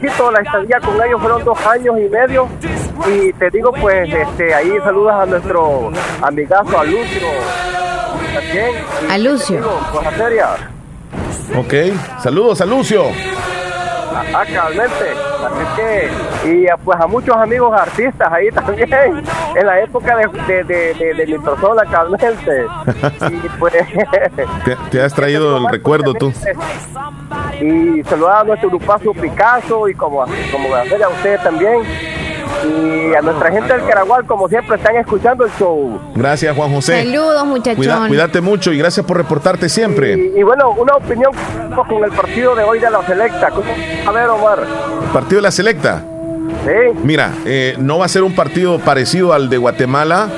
La estadía con ellos fueron dos años y medio. Y te digo pues este ahí saludas a nuestro amigazo a Lucio también. A Lucio. ok saludos a Lucio Cabalmente. Así que, y pues a muchos amigos artistas ahí también, en la época de, de, de, de, mi persona, cabalmente. Y pues, te, has traído el recuerdo tú. Y saludar a nuestro grupazo Picasso y como, como a usted también y a nuestra gente del Caragual, como siempre, están escuchando el show. Gracias, Juan José. Saludos, muchachos. cuídate mucho y gracias por reportarte siempre. Y, bueno, una opinión con el partido de hoy de la Selecta. A ver, Omar. ¿El partido de la Selecta? Sí. Mira, eh, no va a ser un partido parecido al de Guatemala.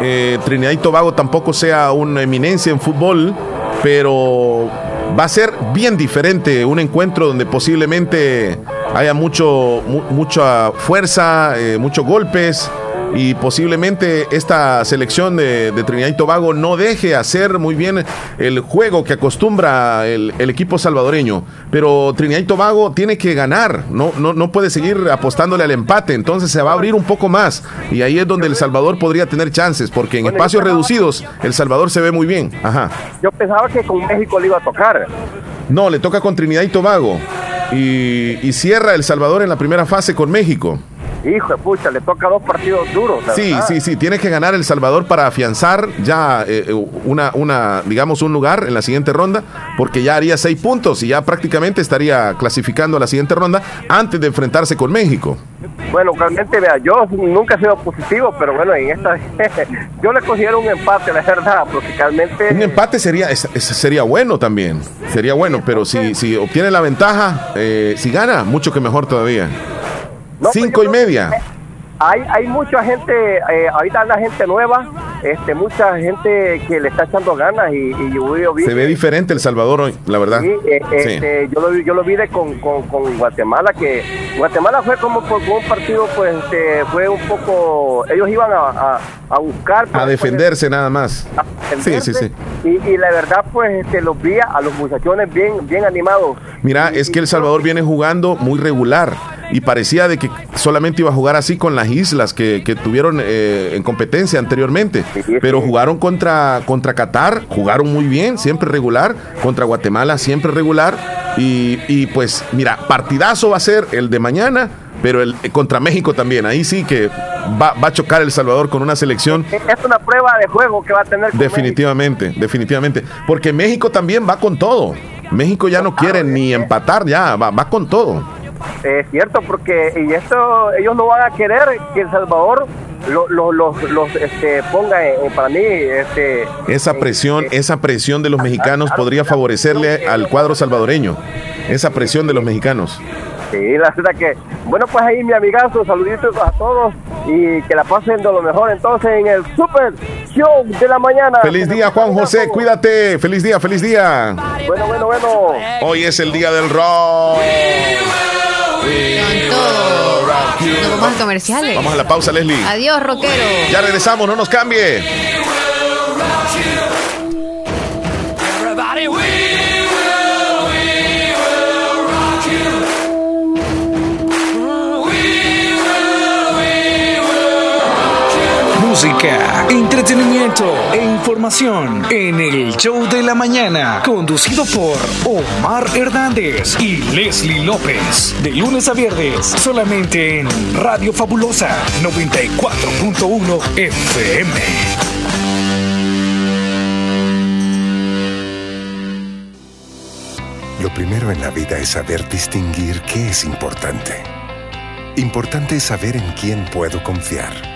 Eh, Trinidad y Tobago tampoco sea una eminencia en fútbol, pero va a ser bien diferente. Un encuentro donde posiblemente haya mucho, mucha fuerza, eh, muchos golpes y posiblemente esta selección de, Trinidad y Tobago no deje hacer muy bien el juego que acostumbra el, equipo salvadoreño. Pero Trinidad y Tobago tiene que ganar, no, no, no puede seguir apostándole al empate, entonces se va a abrir un poco más y ahí es donde El Salvador podría tener chances, porque en espacios reducidos El Salvador se ve muy bien. Ajá. Yo pensaba que con México le iba a tocar. No, le toca con Trinidad y Tobago y, cierra El Salvador en la primera fase con México. Hijo de pucha, le toca dos partidos duros. Sí, sí, sí, tiene que ganar El Salvador para afianzar ya eh, una, una, digamos, un lugar en la siguiente ronda, porque ya haría seis puntos y ya prácticamente estaría clasificando a la siguiente ronda antes de enfrentarse con México. Bueno, realmente, vea, yo nunca he sido positivo, pero bueno, en esta, yo le considero un empate, la verdad, porque realmente... Un empate sería, sería bueno también, sería bueno, pero si, si obtiene la ventaja, eh, si gana, mucho que mejor todavía. Pues Cinco y media. Hay, hay mucha gente, eh, ahorita la gente nueva, este, mucha gente que le está echando ganas y, yo, Se ve diferente El Salvador hoy, la verdad. Sí, eh, este, Yo, lo, yo lo vi de con, con, Guatemala, que Guatemala fue como por un partido, pues este, fue un poco, ellos iban a, a, buscar. A defenderse nada más. sí, sí, sí. Y, y, la verdad, pues este, los vi a los muchachones bien, bien animados. Mira, es que El Salvador viene jugando muy regular y parecía de que solamente iba a jugar así con las islas que, tuvieron eh, en competencia anteriormente. Pero jugaron contra, contra Qatar, jugaron muy bien, siempre regular, contra Guatemala siempre regular. Y, pues mira, partidazo va a ser el de mañana, pero el contra México también. Ahí sí que va, a chocar El Salvador con una selección. Es una prueba de juego que va a tener. definitivamente, definitivamente. Porque México también va con todo. México ya no quiere ni empatar, ya va, va con todo. Es cierto, porque y esto ellos no van a querer que El Salvador los este, ponga para mí este, esa presión esa presión de los mexicanos podría favorecerle al cuadro salvadoreño esa presión de los mexicanos Sí, la verdad que, bueno, pues ahí mi amigazo, saluditos a todos y que la pasen de lo mejor entonces en el Super Show de la mañana. Feliz día, Juan José, cuídate. Feliz día, feliz día. Bueno, bueno, bueno. Hoy es el día del rock. Vamos comerciales. Vamos a la pausa, Leslie. Adiós, rockero. Ya regresamos, no nos cambie. Entretenimiento e información en el show de la mañana, conducido por Omar Hernández y Leslie López, de lunes a viernes, solamente en Radio Fabulosa 94.1 FM. Lo primero en la vida es saber distinguir qué es importante. Importante es saber en quién puedo confiar.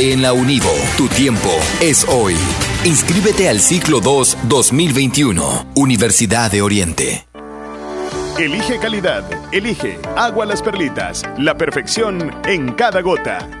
en la Univo. Tu tiempo es hoy. Inscríbete al ciclo 2 2021, Universidad de Oriente. Elige calidad, elige Agua Las Perlitas, la perfección en cada gota.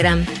Instagram.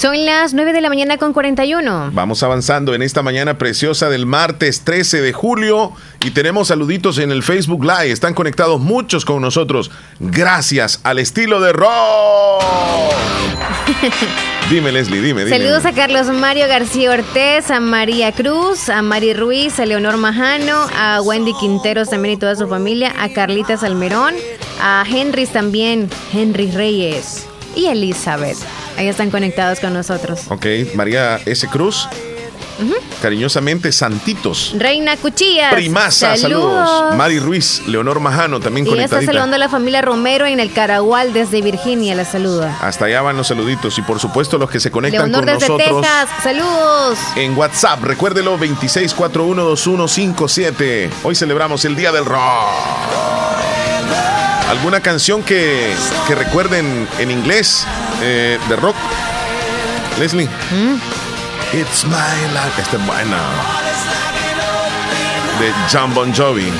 Son las 9 de la mañana con 41. Vamos avanzando en esta mañana preciosa del martes 13 de julio y tenemos saluditos en el Facebook Live. Están conectados muchos con nosotros. Gracias al estilo de rock. dime, Leslie, dime, dime. Saludos a Carlos Mario García Ortez, a María Cruz, a Mari Ruiz, a Leonor Majano, a Wendy Quinteros también y toda su familia, a Carlita Salmerón, a Henry también, Henry Reyes y Elizabeth. Ahí están conectados con nosotros. Ok, María S. Cruz. Cariñosamente, Santitos. Reina Cuchillas. Primasa, saludos. Mari Ruiz, Leonor Majano, también Y está saludando a la familia Romero en el Caragual desde Virginia, la saluda. Hasta allá van los saluditos y por supuesto los que se conectan Leonor con desde nosotros Texas, saludos. en WhatsApp. Recuérdelo 26412157. Hoy celebramos el Día del Rock. ¿Alguna canción que, que recuerden en inglés eh, de rock? Leslie. ¿Mm? It's my life. Esta es buena. de John Bon Jovi.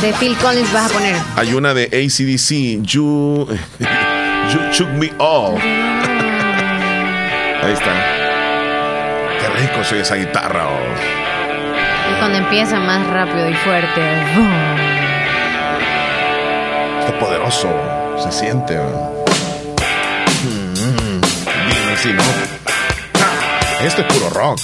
De Phil Collins vas a poner. Hay una de ACDC, You, you Took Me All. Ahí está. Qué rico soy esa guitarra. Oh. Y cuando empieza más rápido y fuerte. Está poderoso. Se siente. Oh. Así, ¿no? Esto es puro rock.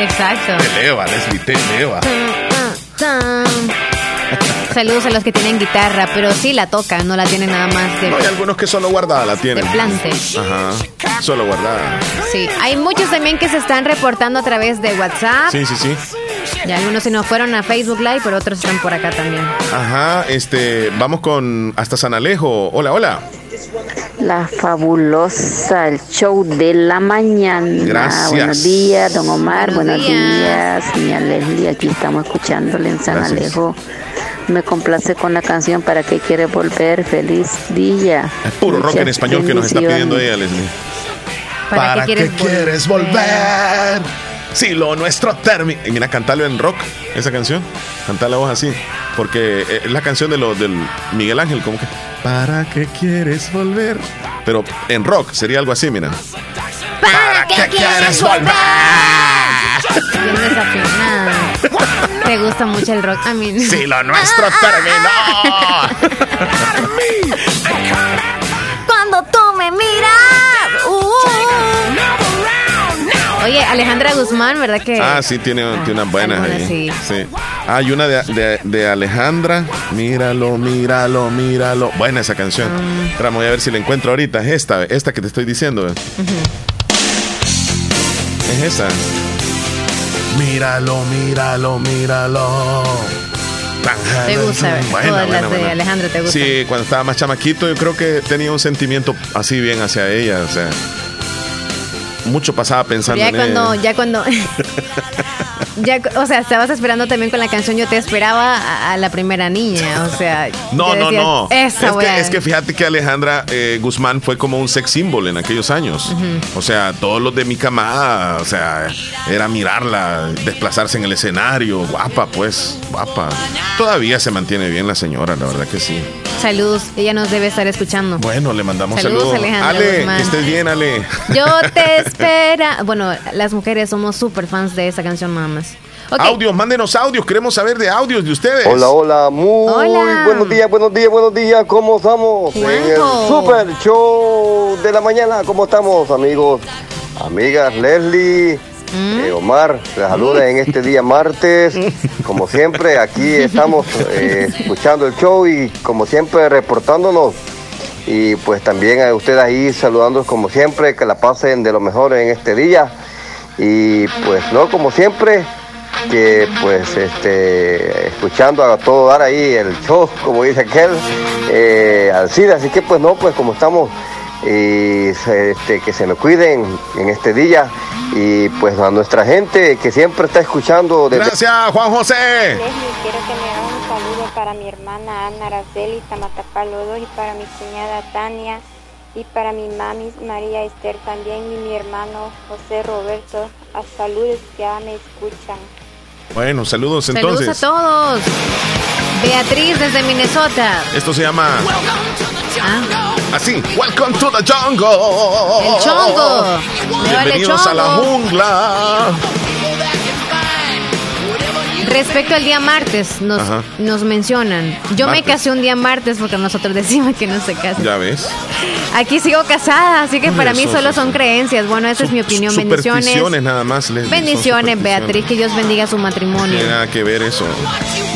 Exacto. Te eleva, Leslie, te eleva. Saludos a los que tienen guitarra, pero sí la tocan, no la tienen nada más de. No, hay algunos que solo guardada la tienen. De plante. Ajá. Solo guardada. Sí, hay muchos también que se están reportando a través de WhatsApp. Sí, sí, sí. Y algunos se nos fueron a Facebook Live, pero otros están por acá también. Ajá, este, vamos con hasta San Alejo. Hola, hola. La fabulosa, el show de la mañana. Gracias. Buenos días, don Omar. Buenos, días. señora Leslie. Aquí estamos escuchándole en San Gracias. Alejo. Me complace con la canción ¿Para qué quiere volver? Feliz día. Es puro rock en español que nos está pidiendo ella, Leslie. ¿Para, qué quieres, quieres volver? Si lo nuestro termina. Y Mira, cantarlo en rock, esa canción. Cantarla vos así. Porque eh, es la canción de lo, del Miguel Ángel, como que. ¿Para qué quieres volver? Pero en rock sería algo así, mira. ¿Para qué quieres volver? Desafinada. Te gusta mucho el rock a mí. Si lo nuestro terminó. Cuando tú me miras. Oye, Alejandra Guzmán, ¿verdad que? Ah, sí, tiene, tiene unas buenas algunas ahí. sí. Ah, Hay una de, de- de Alejandra. Míralo, míralo, míralo. Buena esa canción. Espera, voy a ver si la encuentro ahorita. Es esta, esta que te estoy diciendo. Es esa. Míralo, míralo, míralo. Te gusta, Buena, todas buena, las de. Alejandra te gustan. Sí, cuando estaba más chamaquito, yo creo que tenía un sentimiento así bien hacia ella. O sea, mucho pasaba pensando ya en cuando, ella. ya cuando, ya, o sea, estabas esperando también con la canción Yo te esperaba a, a la primera niña, o sea. No, no, decías, no. Esa es, que, es que fíjate que Alejandra eh, Guzmán fue como un sex symbol en aquellos años. O sea, todos los de mi camada, o sea, era mirarla, desplazarse en el escenario. Guapa, pues, guapa. Todavía se mantiene bien la señora, la verdad que sí. Saludos, ella nos debe estar escuchando. Bueno, le mandamos Saludos, saludos. Alejandra Ale, Guzmán. estés bien, Ale. Yo te espera. Bueno, las mujeres somos súper fans de esa canción nada Audios, mándenos audios. Queremos saber de audios de ustedes. Hola, hola, muy Hola. buenos días, buenos días, buenos días, ¿cómo estamos? En el. Super Show de la mañana, ¿cómo estamos, amigos? Amigas, Leslie, Mm. eh, Omar, les saluda en este día martes. Como siempre, aquí estamos eh, escuchando el show y como siempre reportándonos. Y pues también a ustedes ahí saludándolos como siempre, que la pasen de lo mejor en este día. Y pues no, como siempre, que pues este escuchando a todo dar ahí el show, como dice aquel, eh, al CID, así que pues no, pues como estamos, y este, que se me cuiden en este día y pues a nuestra gente que siempre está escuchando desde Gracias, Juan José. Leslie, quiero que me hagan un saludo para mi hermana Ana Araceli Tamatapalo 2 y para mi cuñada Tania y para mi mami María Esther también y mi hermano José Roberto. A saludos que ya me escuchan. Bueno, saludos saludos entonces. a todos. Beatriz desde Minnesota. Esto se llama Ah, así. Welcome to the jungle. el chongo. Vale Bienvenidos a la chongo. jungla. Respecto al día martes, nos, Ajá. nos mencionan. Yo me casé un día martes porque nosotros decimos que no se casa. Ya ves. Aquí sigo casada, así que para mí solo son creencias. Bueno, esa es mi opinión. Bendiciones. Supersticiones nada más. Son Bendiciones. Beatriz. Que Dios bendiga su No matrimonio. tiene nada que ver eso.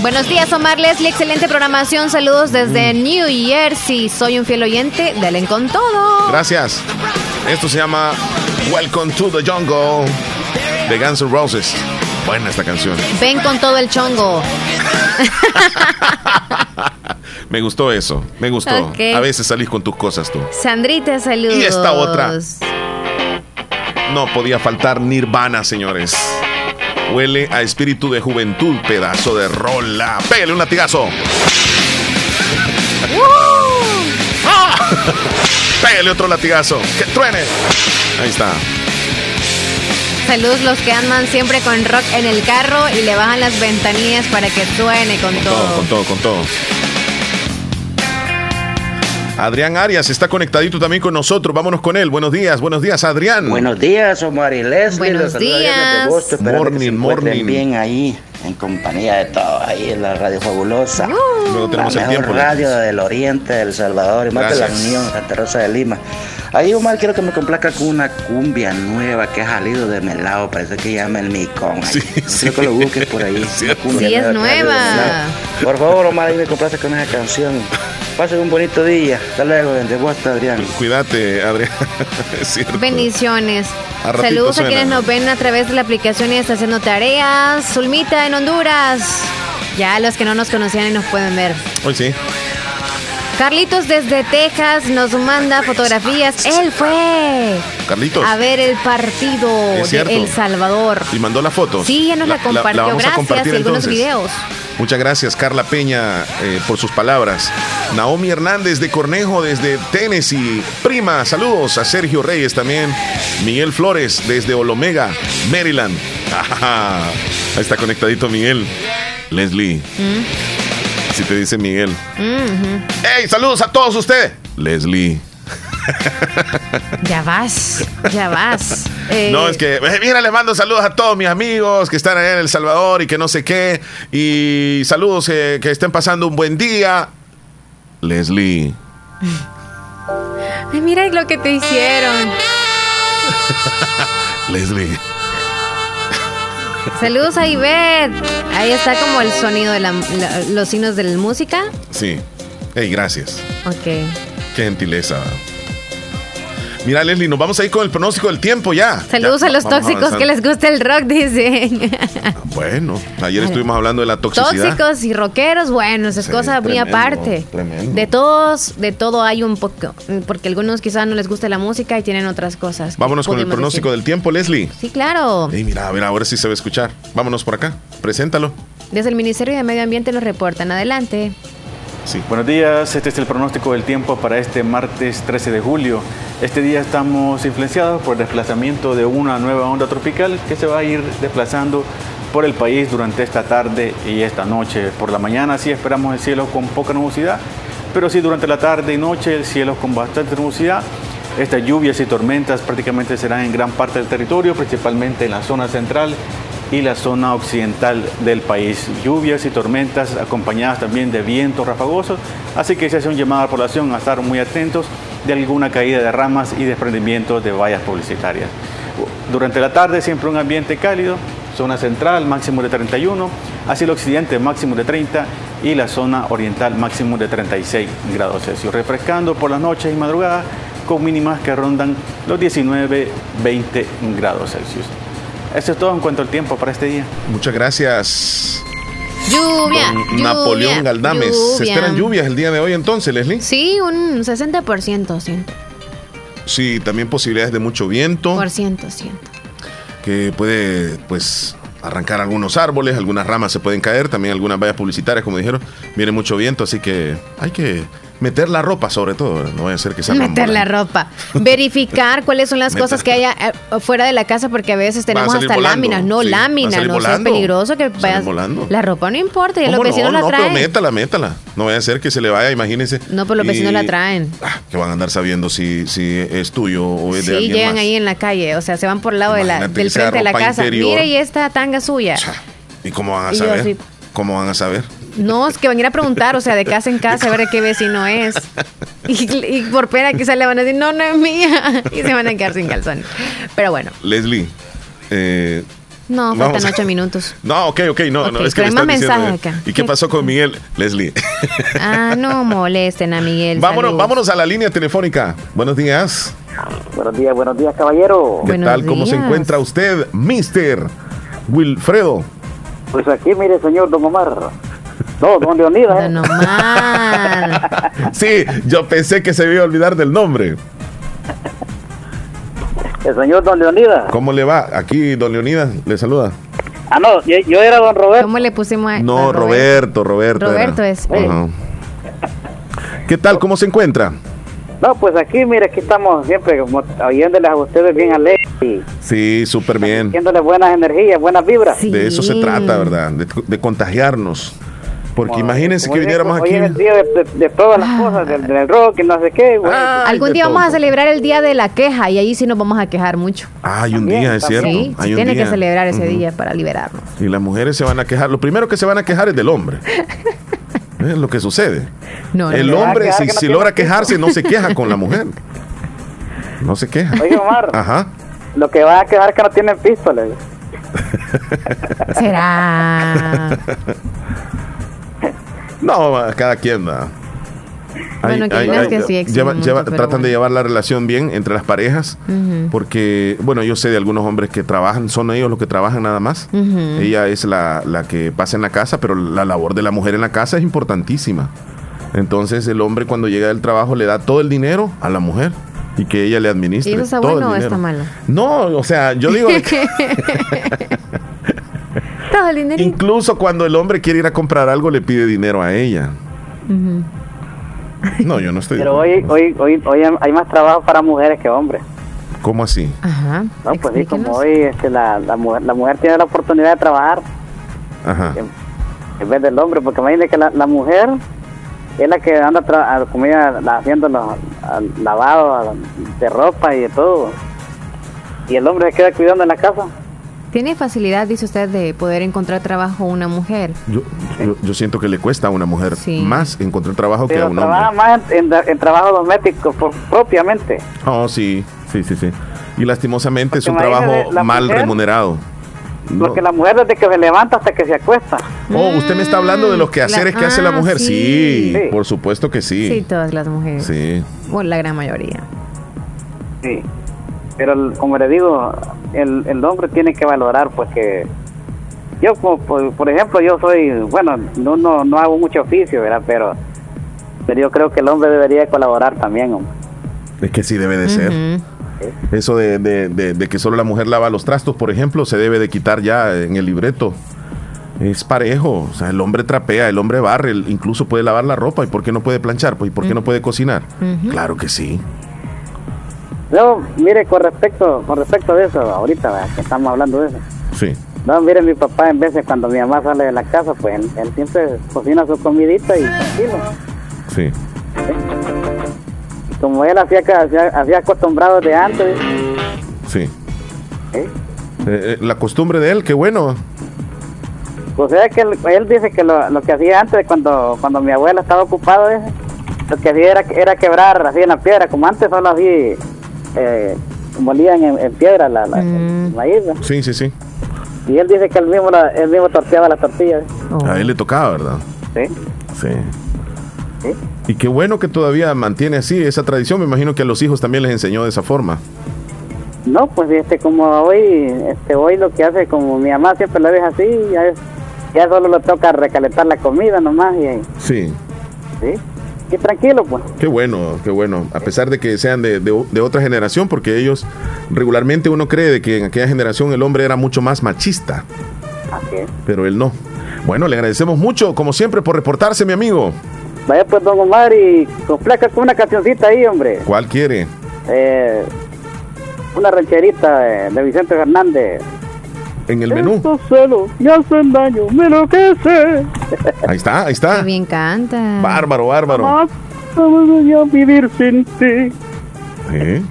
Buenos días, Omar Leslie. Excelente programación. Saludos desde Mm. New Jersey. Soy un fiel oyente. Dale con todo. Gracias. Esto se llama Welcome to the Jungle de Guns N' Roses. Buena esta canción. Ven con todo el chongo. Me gustó eso. Me gustó. A veces salís con tus cosas tú. Sandrita, saludos. Y esta otra. No podía faltar Nirvana, señores. Huele a espíritu de juventud, pedazo de rola. Pégale un latigazo. ¡Ah! Pégale otro latigazo. Que truene. Ahí está. Saludos los que andan siempre con rock en el carro y le bajan las ventanillas para que suene con, Con todo. todo, con todo, con todo. Adrián Arias está conectadito también con nosotros. Vámonos con él. Buenos días, buenos días, Adrián. Buenos días, Omar y Leslie. Buenos Los días. Agosto, esperando que Morning, se morning. bien ahí, en compañía de todos, ahí en la Radio Fabulosa. Luego la tenemos el mejor tiempo. radio del Oriente, del Salvador y más de la Gracias. Unión, Santa Rosa de Lima. Ahí, Omar, quiero que me complazca con una cumbia nueva que ha salido de Melao, parece que llama el Micón. Sí, Quiero sí. que lo busques por ahí. Sí, es nueva. Por favor, Omar, ahí me complace con esa canción. Pasen un bonito día. Hasta luego, desde Boston, Adrián. Cuídate, Adrián. es cierto. Bendiciones. A Saludos a quienes nos ven a través de la aplicación y está haciendo tareas. Zulmita en Honduras. Ya los que no nos conocían y nos pueden ver. Hoy sí. Carlitos desde Texas nos manda fotografías. Él fue Carlitos. a ver el partido de. El Salvador. Y mandó la foto. Sí, ya nos la, compartió. vamos a Gracias compartir y algunos entonces. videos. Muchas gracias, Carla Peña, eh, por sus palabras. Naomi Hernández de Cornejo desde Tennessee. Prima, saludos a Sergio Reyes también. Miguel Flores desde Olomega, Maryland. Ahí está conectadito Miguel. Leslie, así te dice Miguel. Ujú. ¡Hey, saludos a todos ustedes! Leslie. Ya vas, ya vas. Eh, No, es que, eh, mira, les mando saludos a todos mis amigos que están allá en El Salvador y que no sé qué. Y saludos, eh, que estén pasando un buen día. Leslie. Ay, mira lo que te hicieron. Leslie. Saludos a Ivette. Ahí está como el sonido de la, la- los signos de la música. Sí. Hey, gracias. Ok. Qué gentileza. Mira, Leslie, nos vamos a ir con el pronóstico del tiempo ya. Saludos Ya, a los tóxicos que les gusta el rock, dicen. Bueno, ayer estuvimos hablando de la toxicidad. Tóxicos y rockeros, bueno, es Sí, cosa muy aparte. tremendo. De todos, de todo hay un poco, porque algunos quizás no les gusta la música y tienen otras cosas. Vámonos con el pronóstico del tiempo, Leslie. Sí, claro. Hey, mira, a ver, ahora sí se va a escuchar. Vámonos por acá. Preséntalo. Desde el Ministerio de Medio Ambiente nos reportan. Adelante. Buenos días, este es el pronóstico del tiempo para este martes 13 de julio. Este día estamos influenciados por el desplazamiento de una nueva onda tropical que se va a ir desplazando por el país durante esta tarde y esta noche. Por la mañana sí esperamos el cielo con poca nubosidad, pero sí durante la tarde y noche el cielo con bastante nubosidad. Estas lluvias y tormentas prácticamente serán en gran parte del territorio, principalmente en la zona central y la zona occidental del país. Lluvias y tormentas acompañadas también de vientos rafagosos, así que se hace un llamado a la población a estar muy atentos de alguna caída de ramas y desprendimiento de vallas publicitarias. Durante la tarde siempre un ambiente cálido, zona central máximo de 31, hacia el occidente máximo de 30 y la zona oriental máximo de 36 grados Celsius, refrescando por las noches y madrugadas con mínimas que rondan los 19-20 grados Celsius. Eso es todo en cuanto al tiempo para este día. Muchas gracias. Lluvia. Don lluvia, Napoleón Galdames. ¿Se esperan lluvias el día de hoy entonces, Leslie? Sí, un 60%, siento. Sí, también posibilidades de mucho viento Por ciento, siento. que puede, pues, arrancar algunos árboles, algunas ramas se pueden caer, también algunas vallas publicitarias, como dijeron. Viene mucho viento, así que hay que meter la ropa sobre todo. No vaya a ser que salgan Meter la ropa. Verificar cuáles son las Meter- cosas que haya eh, fuera de la casa, porque a veces a tenemos salir hasta volando, láminas. No, sí, a láminas, no sea volando. peligroso que vayas. volando. La ropa no importa, y los ¿Cómo vecinos no? la No, traen. pero métala, métala. No vaya a ser que se le vaya, imagínense. No, pero los y- vecinos la traen. Ah, que van a andar sabiendo si, si es tuyo o es de Sí, alguien llegan más. ahí en la calle, o sea, se van por el lado de la, Imagínate del sea frente de la casa. interior. Mire, y esta tanga suya. ¿Y cómo van a Y yo saber? ¿Cómo van a saber? No, es que van a ir a preguntar, o sea, de casa en casa, a ver de qué vecino es. Y, y por pena quizás le van a decir, no, no es mía. Y se van a quedar sin calzones. Pero bueno, Leslie, eh, no, Vamos faltan ocho minutos. No, ok, ok, no, Ok, no, es que pero me hay más están diciendo. mensajes acá. ¿Y qué pasó con Miguel? Leslie. Ah, no molesten a Miguel. vámonos, saludos. vámonos a la línea telefónica. Buenos días. Buenos días, buenos días, caballero. ¿Qué tal? ¿Cómo se encuentra usted, Mister Wilfredo? Pues aquí, mire, señor Don Omar. No, Don Leonidas. ¿eh? Don Omar. Sí, yo pensé que se me iba a olvidar del nombre. El señor Don Leonidas. ¿Cómo le va? Aquí, don Leonidas, le saluda. Ah, no, yo, yo era Don Roberto. ¿Cómo le pusimos a No, a Roberto, Roberto. Roberto es. ¿Qué tal? ¿Cómo se encuentra? No, pues aquí, mire, aquí estamos siempre como oyéndoles a ustedes bien alegres Sí, súper bien. dándoles buenas energías, buenas vibras. De eso se trata, ¿verdad? De, de contagiarnos. Porque imagínense que viniéramos hoy aquí. es el día de, de- de todas las cosas, del, del rock y no sé qué. bueno. Algún día vamos a celebrar el día de la queja y ahí sí nos vamos a quejar mucho. Hay un día, es cierto. Sí, hay se un tiene que celebrar ese día para liberarnos. Y las mujeres se van a quejar. Lo primero que se van a quejar es del hombre. Es lo que sucede. No, el no. hombre, va si, que no si tiene logra quejarse, no se queja con la mujer. No se queja. Oye, Omar, Ajá. lo que van a quedar es que no tienen pistolas. Será. No, cada quien da. Bueno, hay unas que sí lleva- mucho, lleva- pero tratan de llevar la relación bien entre las parejas, porque, bueno, yo sé de algunos hombres que trabajan, son ellos los que trabajan nada más. Ella es la, la que pasa en la casa, pero la labor de la mujer en la casa es importantísima. Entonces el hombre cuando llega del trabajo le da todo el dinero a la mujer y que ella le administre. ¿Y eso está todo el bueno o está malo? No, o sea, yo digo que Todo el dinerito. incluso cuando el hombre quiere ir a comprar algo le pide dinero a ella. No, yo no estoy. Pero hoy, hoy, hoy, hoy hay más trabajo para mujeres que hombres. ¿Cómo así? Ajá. No, pues sí, como hoy este, la, la, mujer, la mujer tiene la oportunidad de trabajar Ajá. en vez del hombre, porque imagínate que la, la mujer es la que anda tra- como ella, haciendo los al- lavado de ropa y de todo. Y el hombre se queda cuidando en la casa. ¿Tiene facilidad, dice usted, de poder encontrar trabajo una mujer? Yo, yo, yo siento que le cuesta a una mujer Sí. más encontrar trabajo que a un trabaja hombre. más en, en- en trabajo doméstico pro- propiamente. Oh, sí, sí, sí, sí. Y lastimosamente es un trabajo la mal mujer- remunerado. No. Porque la mujer desde que se levanta hasta que se acuesta. Oh, usted me está hablando de los quehaceres la- que hace la ah, mujer. sí. Sí, por supuesto que Sí, sí. todas las mujeres. Sí. Bueno, la gran mayoría. Sí. Pero el- como le digo, el, el hombre tiene que valorar pues que yo como por, por ejemplo yo soy, bueno, no, no, no hago mucho oficio, ¿verdad? Pero, pero yo creo que el hombre debería colaborar también, hombre. Es que sí debe de ser. Eso de, de- de- de que solo la mujer lava los trastos, por ejemplo, se debe de quitar ya en el libreto. Es parejo, o sea, el hombre trapea, el hombre barre, el- incluso puede lavar la ropa. ¿Y por qué no puede planchar? Pues, ¿Y por qué no puede cocinar? Claro que sí. Yo, mire, con respecto, con respecto de eso, ahorita ¿verdad? que estamos hablando de eso. Sí. No, mire, mi papá en veces cuando mi mamá sale de la casa, pues él, él siempre cocina su comidita y tranquilo. Sí. Y como él hacía, hacía, hacía acostumbrado de antes, Sí. ¿eh? Eh, eh, la costumbre de él, qué bueno. O sea que él, él dice que lo, lo que hacía antes, cuando cuando mi abuela estaba ocupada, lo que hacía era, era quebrar así en la piedra, como antes solo así eh, molían en, en piedra la, la- el maíz. ¿no? Sí, sí, sí. Y él dice que él mismo, la- él mismo torteaba las tortillas. A él le tocaba, ¿verdad? Sí. Sí. Y qué bueno que todavía mantiene así esa tradición. Me imagino que a los hijos también les enseñó de esa forma. No, pues este como hoy, este hoy lo que hace, como mi mamá siempre lo deja así, ya, ya solo le toca recalentar la comida nomás y, Sí. sí. Y tranquilo pues. Qué bueno, qué bueno. A pesar de que sean de, de- de otra generación, porque ellos regularmente uno cree de que en aquella generación el hombre era mucho más machista, Así es. pero él no. Bueno, le agradecemos mucho, como siempre, por reportarse, mi amigo. Vaya pues don Omar y complazca con una cancioncita ahí, hombre. ¿Cuál quiere? Eh, una rancherita de, de Vicente Fernández. En el menú. Estos celos me hacen daño, me enloquece. Ahí está, ahí está. Bien canta. Bárbaro, bárbaro. Jamás podría vivir sin ti. Sí.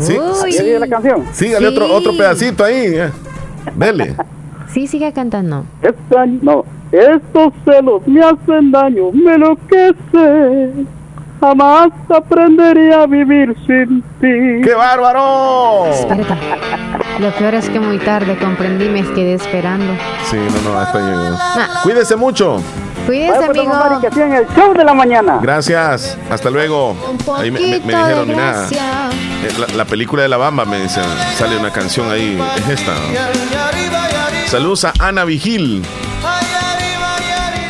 Sí. Uy. ¿Ya viene la canción? Sígale otro, Sí. otro pedacito ahí. eh. Dele. Sí, sigue cantando. No, estos celos me hacen daño, me enloquece. Jamás aprendería a vivir sin ti. ¡Qué bárbaro! Espérate. Lo peor es que muy tarde comprendí, me quedé esperando. Sí, no, no, hasta llegó. Ah, Cuídese mucho. cuídese, pues, amigo. Sigan el show de la mañana. Gracias. Hasta luego. Un Ahí me, me- dijeron, mira, eh, la, la película de la Bamba, me dicen, sale una canción ahí. Es esta. Saludos a Ana Vigil.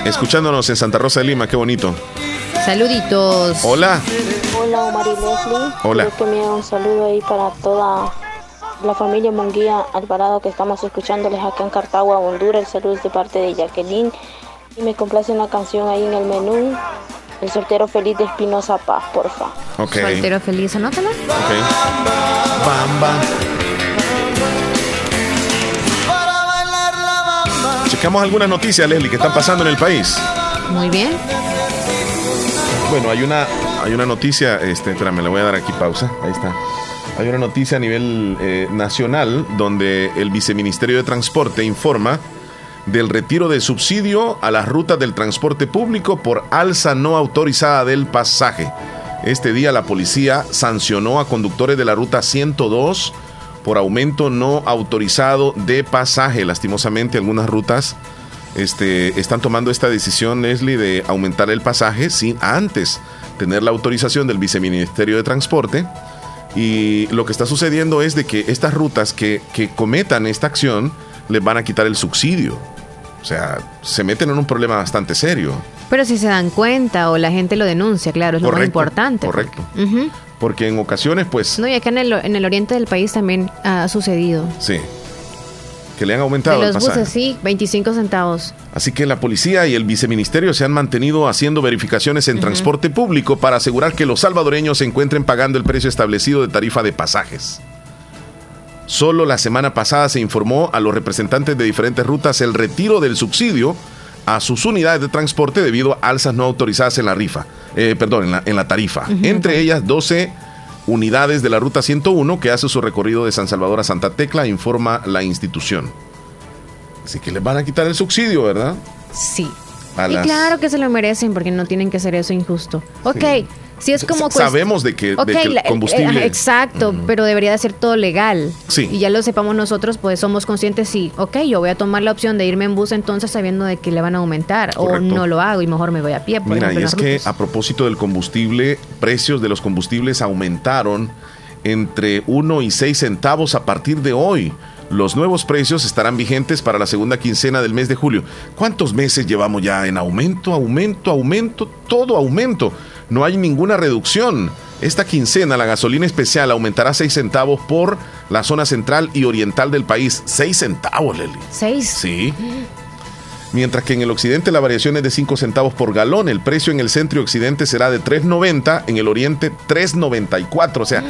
Escuchándonos en Santa Rosa de Lima, qué bonito. Saluditos. Hola. Hola Omar y Leslie. Hola. Quiero que me un saludo ahí para toda la familia Munguía Alvarado que estamos escuchándoles acá en Cartago, Honduras. El saludo es de parte de Jacqueline. Y me complace una canción ahí en el menú El soltero feliz de Espinosa Paz, porfa. Ok. Soltero feliz, anótalo. Ok. Bamba. Checamos algunas noticias, Leslie, que están pasando en el país. Muy bien. Bueno, hay una, hay una noticia, este, espérame, le voy a dar aquí pausa. Ahí está. Hay una noticia a nivel eh, nacional donde el Viceministerio de Transporte informa del retiro de subsidio a las rutas del transporte público por alza no autorizada del pasaje. Este día la policía sancionó a conductores de la ruta 102 por aumento no autorizado de pasaje. Lastimosamente algunas rutas este, están tomando esta decisión, Leslie, de aumentar el pasaje sin antes tener la autorización del Viceministerio de Transporte. Y lo que está sucediendo es de que estas rutas que, que cometan esta acción les van a quitar el subsidio. O sea, se meten en un problema bastante serio. Pero si se dan cuenta o la gente lo denuncia, claro, es lo más Correcto, importante. Correcto. Ujú. Porque en ocasiones, pues, No, y acá en el, en el oriente del país también ha sucedido. sí, que le han aumentado de el los pasaje. buses, sí, 25 centavos. Así que la policía y el viceministerio se han mantenido haciendo verificaciones en transporte público para asegurar que los salvadoreños se encuentren pagando el precio establecido de tarifa de pasajes. Solo la semana pasada se informó a los representantes de diferentes rutas el retiro del subsidio a sus unidades de transporte debido a alzas no autorizadas en la rifa, eh, perdón, en la, en la tarifa. Entre ellas 12 unidades de la ruta 101 que hace su recorrido de San Salvador a Santa Tecla, informa la institución. Así que les van a quitar el subsidio, ¿verdad? Sí. A Y las- claro que se lo merecen porque no tienen que hacer eso injusto. Ok, si es como... Sabemos de que, de Ok, que el eh, combustible... exacto, pero debería de ser todo legal. Sí. Y ya lo sepamos nosotros, pues somos conscientes, sí, ok, yo voy a tomar la opción de irme en bus entonces sabiendo de que le van a aumentar Correcto. o no lo hago y mejor me voy a pie. Por Mira, ejemplo, y es que rutas. a propósito del combustible, precios de los combustibles aumentaron entre 1 y 6 centavos a partir de hoy. Los nuevos precios estarán vigentes para la segunda quincena del mes de julio. ¿Cuántos meses llevamos ya en aumento, aumento, aumento? Todo aumento. No hay ninguna reducción. Esta quincena la gasolina especial aumentará 6 centavos por la zona central y oriental del país. 6 centavos, Leli. ¿Seis? Sí. Mientras que en el occidente la variación es de 5 centavos por galón, el precio en el centro y occidente será de 3.90, en el oriente 3.94, o sea,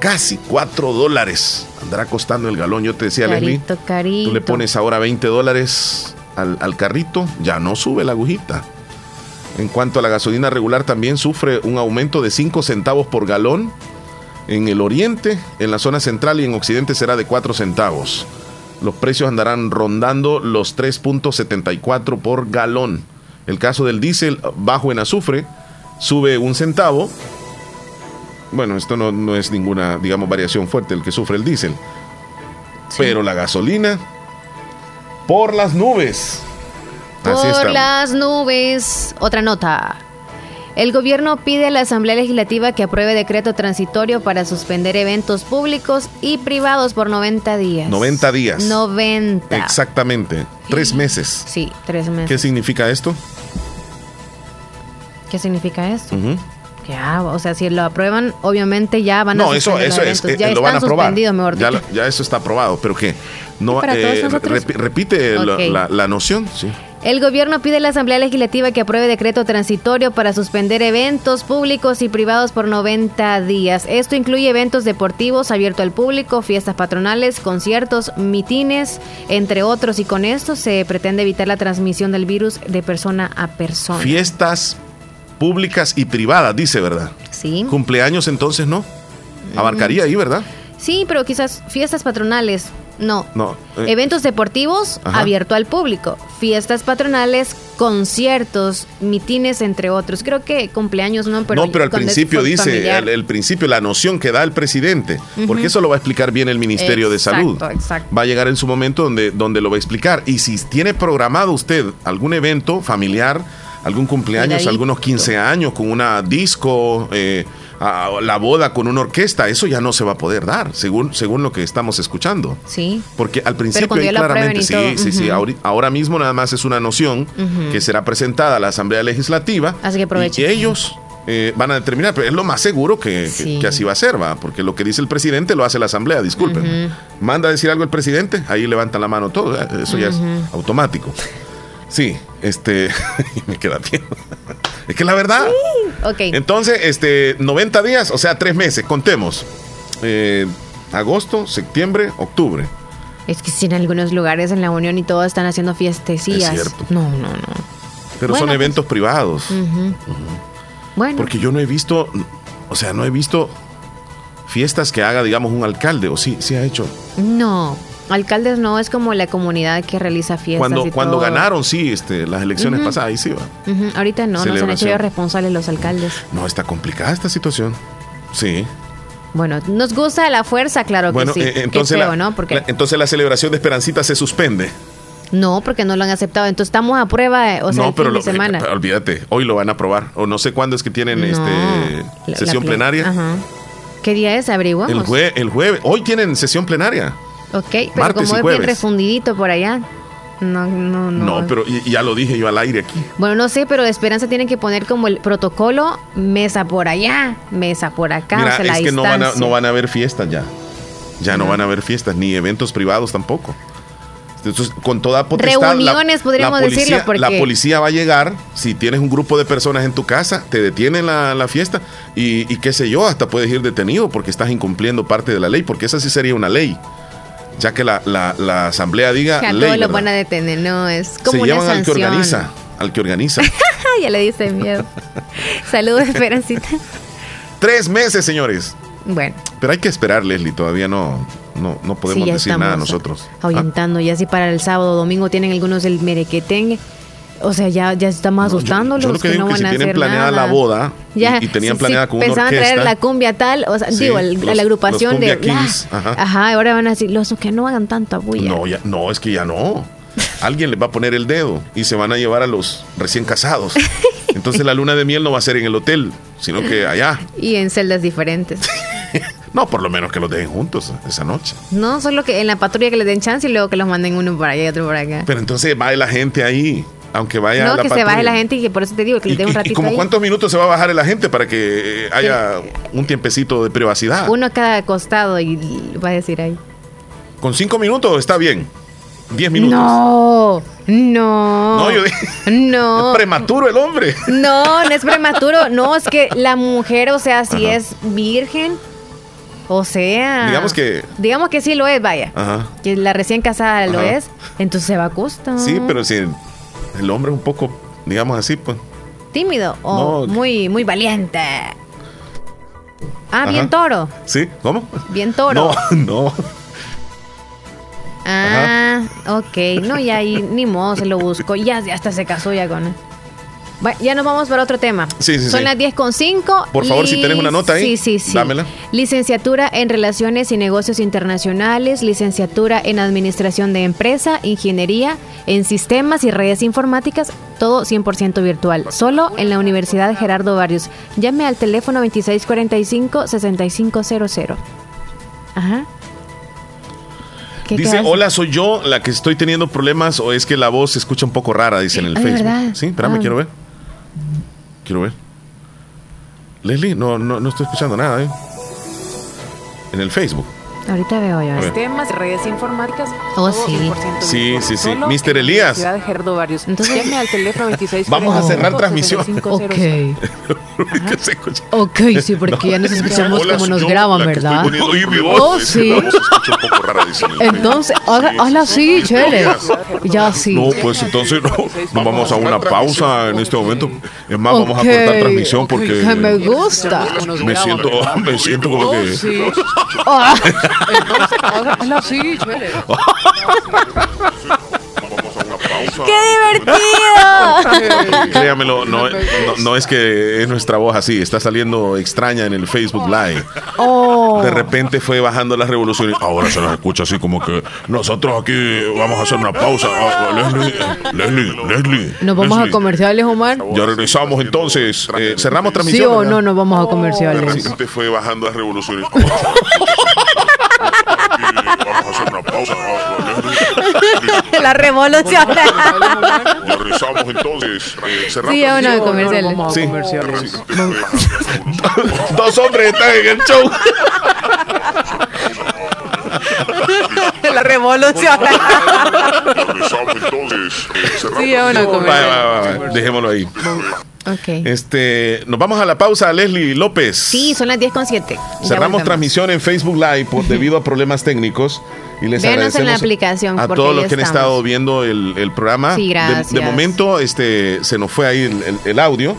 casi 4 dólares andará costando el galón. Yo te decía, Leslie, Carito, carito. tú le pones ahora 20 dólares al, al carrito, ya no sube la agujita. En cuanto a la gasolina regular, también sufre un aumento de 5 centavos por galón. En el oriente, en la zona central y en occidente será de 4 centavos. Los precios andarán rondando los 3.74 por galón. El caso del diésel bajo en azufre sube un centavo. Bueno, esto no, no es ninguna, digamos, variación fuerte el que sufre el diésel. Pero la gasolina, por las nubes. Por las nubes. Otra nota. El gobierno pide a la Asamblea Legislativa que apruebe decreto transitorio para suspender eventos públicos y privados por 90 días. 90 días. 90. Exactamente. Tres meses. Sí, tres meses. ¿Qué significa esto? ¿Qué significa esto? Ah, o sea, si lo aprueban, obviamente ya van a No, eso, suspender eso los es, eh, ya lo van a aprobar. mejor Ya, ya eso está aprobado, pero ¿qué? No, ¿Y para todos eh, repite la- Ok. la, la noción, sí. El gobierno pide a la Asamblea Legislativa que apruebe decreto transitorio para suspender eventos públicos y privados por 90 días. Esto incluye eventos deportivos abiertos al público, fiestas patronales, conciertos, mitines, entre otros. Y con esto se pretende evitar la transmisión del virus de persona a persona. Fiestas públicas y privadas, dice, ¿verdad? Sí. Cumpleaños entonces no. Abarcaría ahí, ¿verdad? Sí, pero quizás fiestas patronales, no. No. eh, Eventos deportivos Ajá. abierto al público, fiestas patronales, conciertos, mitines, entre otros. Creo que cumpleaños no, pero no, pero al principio dice, el, principio, la noción que da el presidente, porque eso lo va a explicar bien el Ministerio de Salud. Exacto. Va a llegar en su momento donde, donde lo va a explicar. Y si tiene programado usted algún evento familiar, algún cumpleaños, algunos 15 años con una disco, eh, a- la boda con una orquesta, eso ya no se va a poder dar, según, según lo que estamos escuchando. Sí. Porque al principio ahí claramente, sí, todo, sí, sí, ahora mismo nada más es una noción que será presentada a la Asamblea Legislativa Así que aprovechen. y ellos eh, van a determinar, pero es lo más seguro que, que- Sí. que así va a ser, va, porque lo que dice el presidente lo hace la Asamblea, disculpen. Manda a decir algo el presidente, ahí levantan la mano todo, eh, eso ya es automático. Sí, este, me queda bien. Es que la verdad. Ok. Entonces, este, 90 días, o sea, tres meses, contemos. Eh, agosto, septiembre, octubre. Es que si en algunos lugares en la Unión y todo están haciendo fiestecillas. Es cierto. No, no, no. Pero Bueno, son pues. eventos privados. Bueno. Porque yo no he visto, o sea, no he visto fiestas que haga, digamos, un alcalde. O sí, sí ha hecho. No, alcaldes no, es como la comunidad que realiza fiestas. Cuando, y cuando todo. ganaron, sí, este, las elecciones pasadas, ahí sí va. Ahorita no, no se han hecho ellos responsables los alcaldes. No, está complicada esta situación. Sí. Bueno, nos gusta la fuerza, claro bueno, que sí. eh, entonces, feo, la, ¿no? Porque la- entonces la celebración de Esperancita se suspende. no, porque no lo han aceptado. Entonces estamos a prueba, eh, o sea, no, el pero fin lo- de semana. eh, olvídate, hoy lo van a aprobar. O no sé cuándo es que tienen No. este La- sesión plenaria. Ajá. ¿Qué día es? Averiguamos. El, jue- el jueves. Hoy tienen sesión plenaria. Ok, pero martes y como es bien refundidito por allá. No, no, no. No, pero y- ya lo dije yo al aire aquí. Bueno, no sé, pero de Esperanza tienen que poner como el protocolo mesa por allá, mesa por acá, Mira, o sea, la es que no van, a, distancia. no van a haber fiestas ya. Ya no van a haber fiestas, ni eventos privados tampoco. Entonces, con toda potestad. la- Reuniones, podríamos policía, decirlo, porque- La policía va a llegar, si tienes un grupo de personas en tu casa, te detienen la, la fiesta y, y qué sé yo, hasta puedes ir detenido porque estás incumpliendo parte de la ley, porque esa sí sería una ley. Ya que la, la- la asamblea diga A ley. todos lo van a detener, no, es como Se una llevan al que organiza, al que organiza. ya le dice miedo. Saludos, Esperancita. Tres meses, señores. Bueno, Pero hay que esperar, Leslie, todavía no, no, no podemos Sí, decir nada nosotros. ahuyentando, ya si para el sábado o domingo tienen algunos el merequetengue. O sea, ya, ya estamos asustándolos. Yo lo que que digo no que si van a tienen hacer planeada nada. la boda y- Ya, y, tenían si- planeada si con una pensaban traer la cumbia tal, o sea, Sí, digo, el- los- la agrupación de. Kings, ajá. Ajá, ahora van a decir, los que no hagan tanta bulla. No, ya, no, es que ya no. Alguien les va a poner el dedo y se van a llevar a los recién casados. Entonces la luna de miel no va a ser en el hotel, sino que allá. Y en celdas diferentes. No, por lo menos que los dejen juntos esa noche. No, solo que en la patrulla que les den chance y luego que los manden uno para allá y otro por acá. Pero entonces va la gente ahí, aunque vaya no, la que se baje la gente y que por eso te digo que les ¿Y, dé un y- y ratito como ahí. cuántos minutos se va a bajar la gente para que eh, haya un tiempecito de privacidad? Uno a cada costado y va a decir ahí. Con cinco minutos está bien. Diez minutos. No, no. No, yo dije, No. es prematuro el hombre. No, no es prematuro. No, es que la mujer, o sea, si es virgen, o sea. Digamos que- Digamos que sí lo es, vaya. Ajá. Que la recién casada lo Ajá. es, entonces se va a costa. Sí, pero si el hombre es un poco, digamos así, pues. Tímido o No. muy, muy valiente. Ah, Ajá. bien toro. ¿Sí? ¿Cómo? Bien toro. No, no. Ah, ok. No, y ahí ni modo, se lo busco. Ya, ya hasta se casó ya con él. Bueno, ya nos vamos para otro tema. Sí, sí, Son sí. las 10 con 5. Por favor, si tienes una nota ahí, Sí, sí, sí. dámela. Licenciatura en Relaciones y Negocios Internacionales, licenciatura en Administración de Empresa, Ingeniería en Sistemas y Redes Informáticas, todo 100% virtual. Solo en la Universidad Gerardo Barrios. Llame al teléfono 2645-6500. Ajá. ¿Qué Dice, hola, soy yo la que estoy teniendo problemas o es que la voz se escucha un poco rara, dice en el Ay, Facebook. ¿verdad? Sí, espérame, Ah. quiero ver. Quiero ver. Leslie, no, no, no estoy escuchando nada, ¿eh? En el Facebook. Ahorita veo yo. A ver. Sistemas, redes informáticas. Oh, todo sí. 100% Sí, sí, sí. La Elías. De Gerardo Barrios. Entonces- Llame al teléfono 26 Vamos a cerrar transmisión. Ok. Ok, sí, porque ya nos escuchamos Hola, como nos graban, ¿verdad? estoy poniendo- Oye, mi voz. Oh, que sí. Entonces, hazla así, chele. Ya sí. No, pues entonces no, no vamos a una pausa en este momento. Es más, vamos a cortar transmisión porque Que me gusta. me siento, me siento como que. Ah. Entonces, hazla así, chele. ¡Qué divertido! Créamelo, no, no, no es que es nuestra voz así, está saliendo extraña en el Facebook Live. Oh. De repente fue bajando las revoluciones. Ahora se nos escucha así como que nosotros aquí vamos a hacer una pausa. Ah, Leslie, Leslie, Leslie. ¿Nos vamos a Leslie. comerciales, Omar? Ya regresamos entonces. Eh, cerramos ¿Sí transmisión. o ¿verdad? no nos vamos a De comerciales? repente fue bajando las revoluciones. Vamos a hacer una pausa. Ah, La revolución. Ya regresamos entonces. Eh, cerramos Sí, a una de comerciales. Sí. comerciales. Dos hombres están en el show. La revolución. Regresamos entonces. Eh, cerramos Sí, a una de comerciales. Dejémoslo ahí. Ok. Este, nos vamos a la pausa, Leslie López. Sí, son las 10 con 7. Cerramos transmisión en Facebook Live por, debido a problemas técnicos. Y les Véanos en la agradecemos aplicación, A todos los que han estamos. estado viendo el, el programa. Sí, De- gracias. De, momento este, se nos fue ahí el, el- el audio,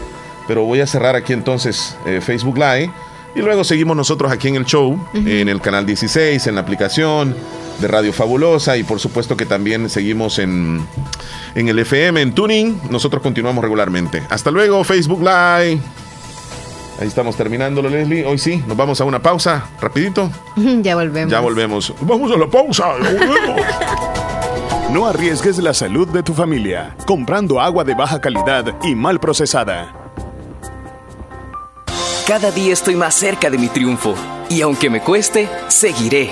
pero voy a cerrar aquí entonces eh, Facebook Live. Y luego seguimos nosotros aquí en el show, en el canal 16, en la aplicación de Radio Fabulosa y por supuesto que también seguimos en, en el FM, en Tuning. Nosotros continuamos regularmente. Hasta luego, Facebook Live. Ahí estamos terminándolo, Leslie. Hoy sí, nos vamos a una pausa, rapidito. ya volvemos. Ya volvemos. Vamos a la pausa. ya volvemos. No arriesgues la salud de tu familia comprando agua de baja calidad y mal procesada. Cada día estoy más cerca de mi triunfo y aunque me cueste, seguiré,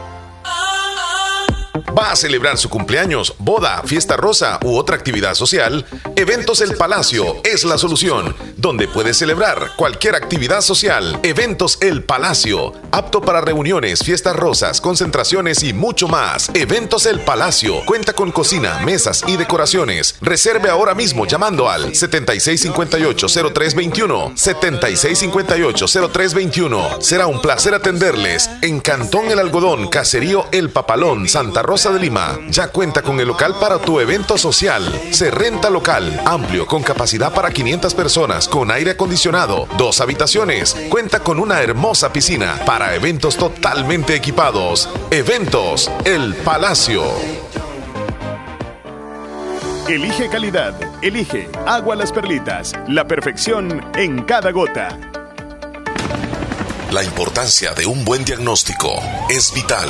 ¿Va a celebrar su cumpleaños, boda, fiesta rosa u otra actividad social? Eventos El Palacio es la solución, donde puedes celebrar cualquier actividad social. Eventos El Palacio, apto para reuniones, fiestas rosas, concentraciones y mucho más. Eventos El Palacio cuenta con cocina, mesas y decoraciones. Reserve ahora mismo llamando al 7658-0321. 7658-0321. Será un placer atenderles en Cantón El Algodón, Caserío El Papalón, Santa Rosa de Lima. Ya cuenta con el local para tu evento social. Se renta local, amplio, con capacidad para 500 personas, con aire acondicionado, dos habitaciones. Cuenta con una hermosa piscina para eventos totalmente equipados. Eventos El Palacio. Elige calidad. Elige Agua Las Perlitas. La perfección en cada gota. La importancia de un buen diagnóstico es vital.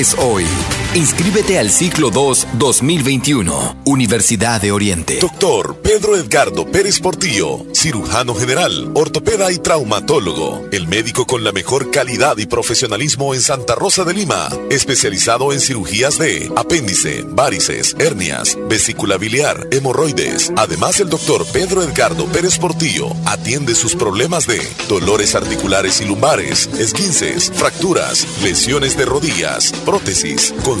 hoy. Inscríbete al ciclo 2 2021, Universidad de Oriente. Doctor Pedro Edgardo Pérez Portillo, cirujano general, ortopeda y traumatólogo, el médico con la mejor calidad y profesionalismo en Santa Rosa de Lima, especializado en cirugías de apéndice, varices, hernias, vesícula biliar, hemorroides. Además, el doctor Pedro Edgardo Pérez Portillo atiende sus problemas de dolores articulares y lumbares, esguinces, fracturas, lesiones de rodillas, prótesis, con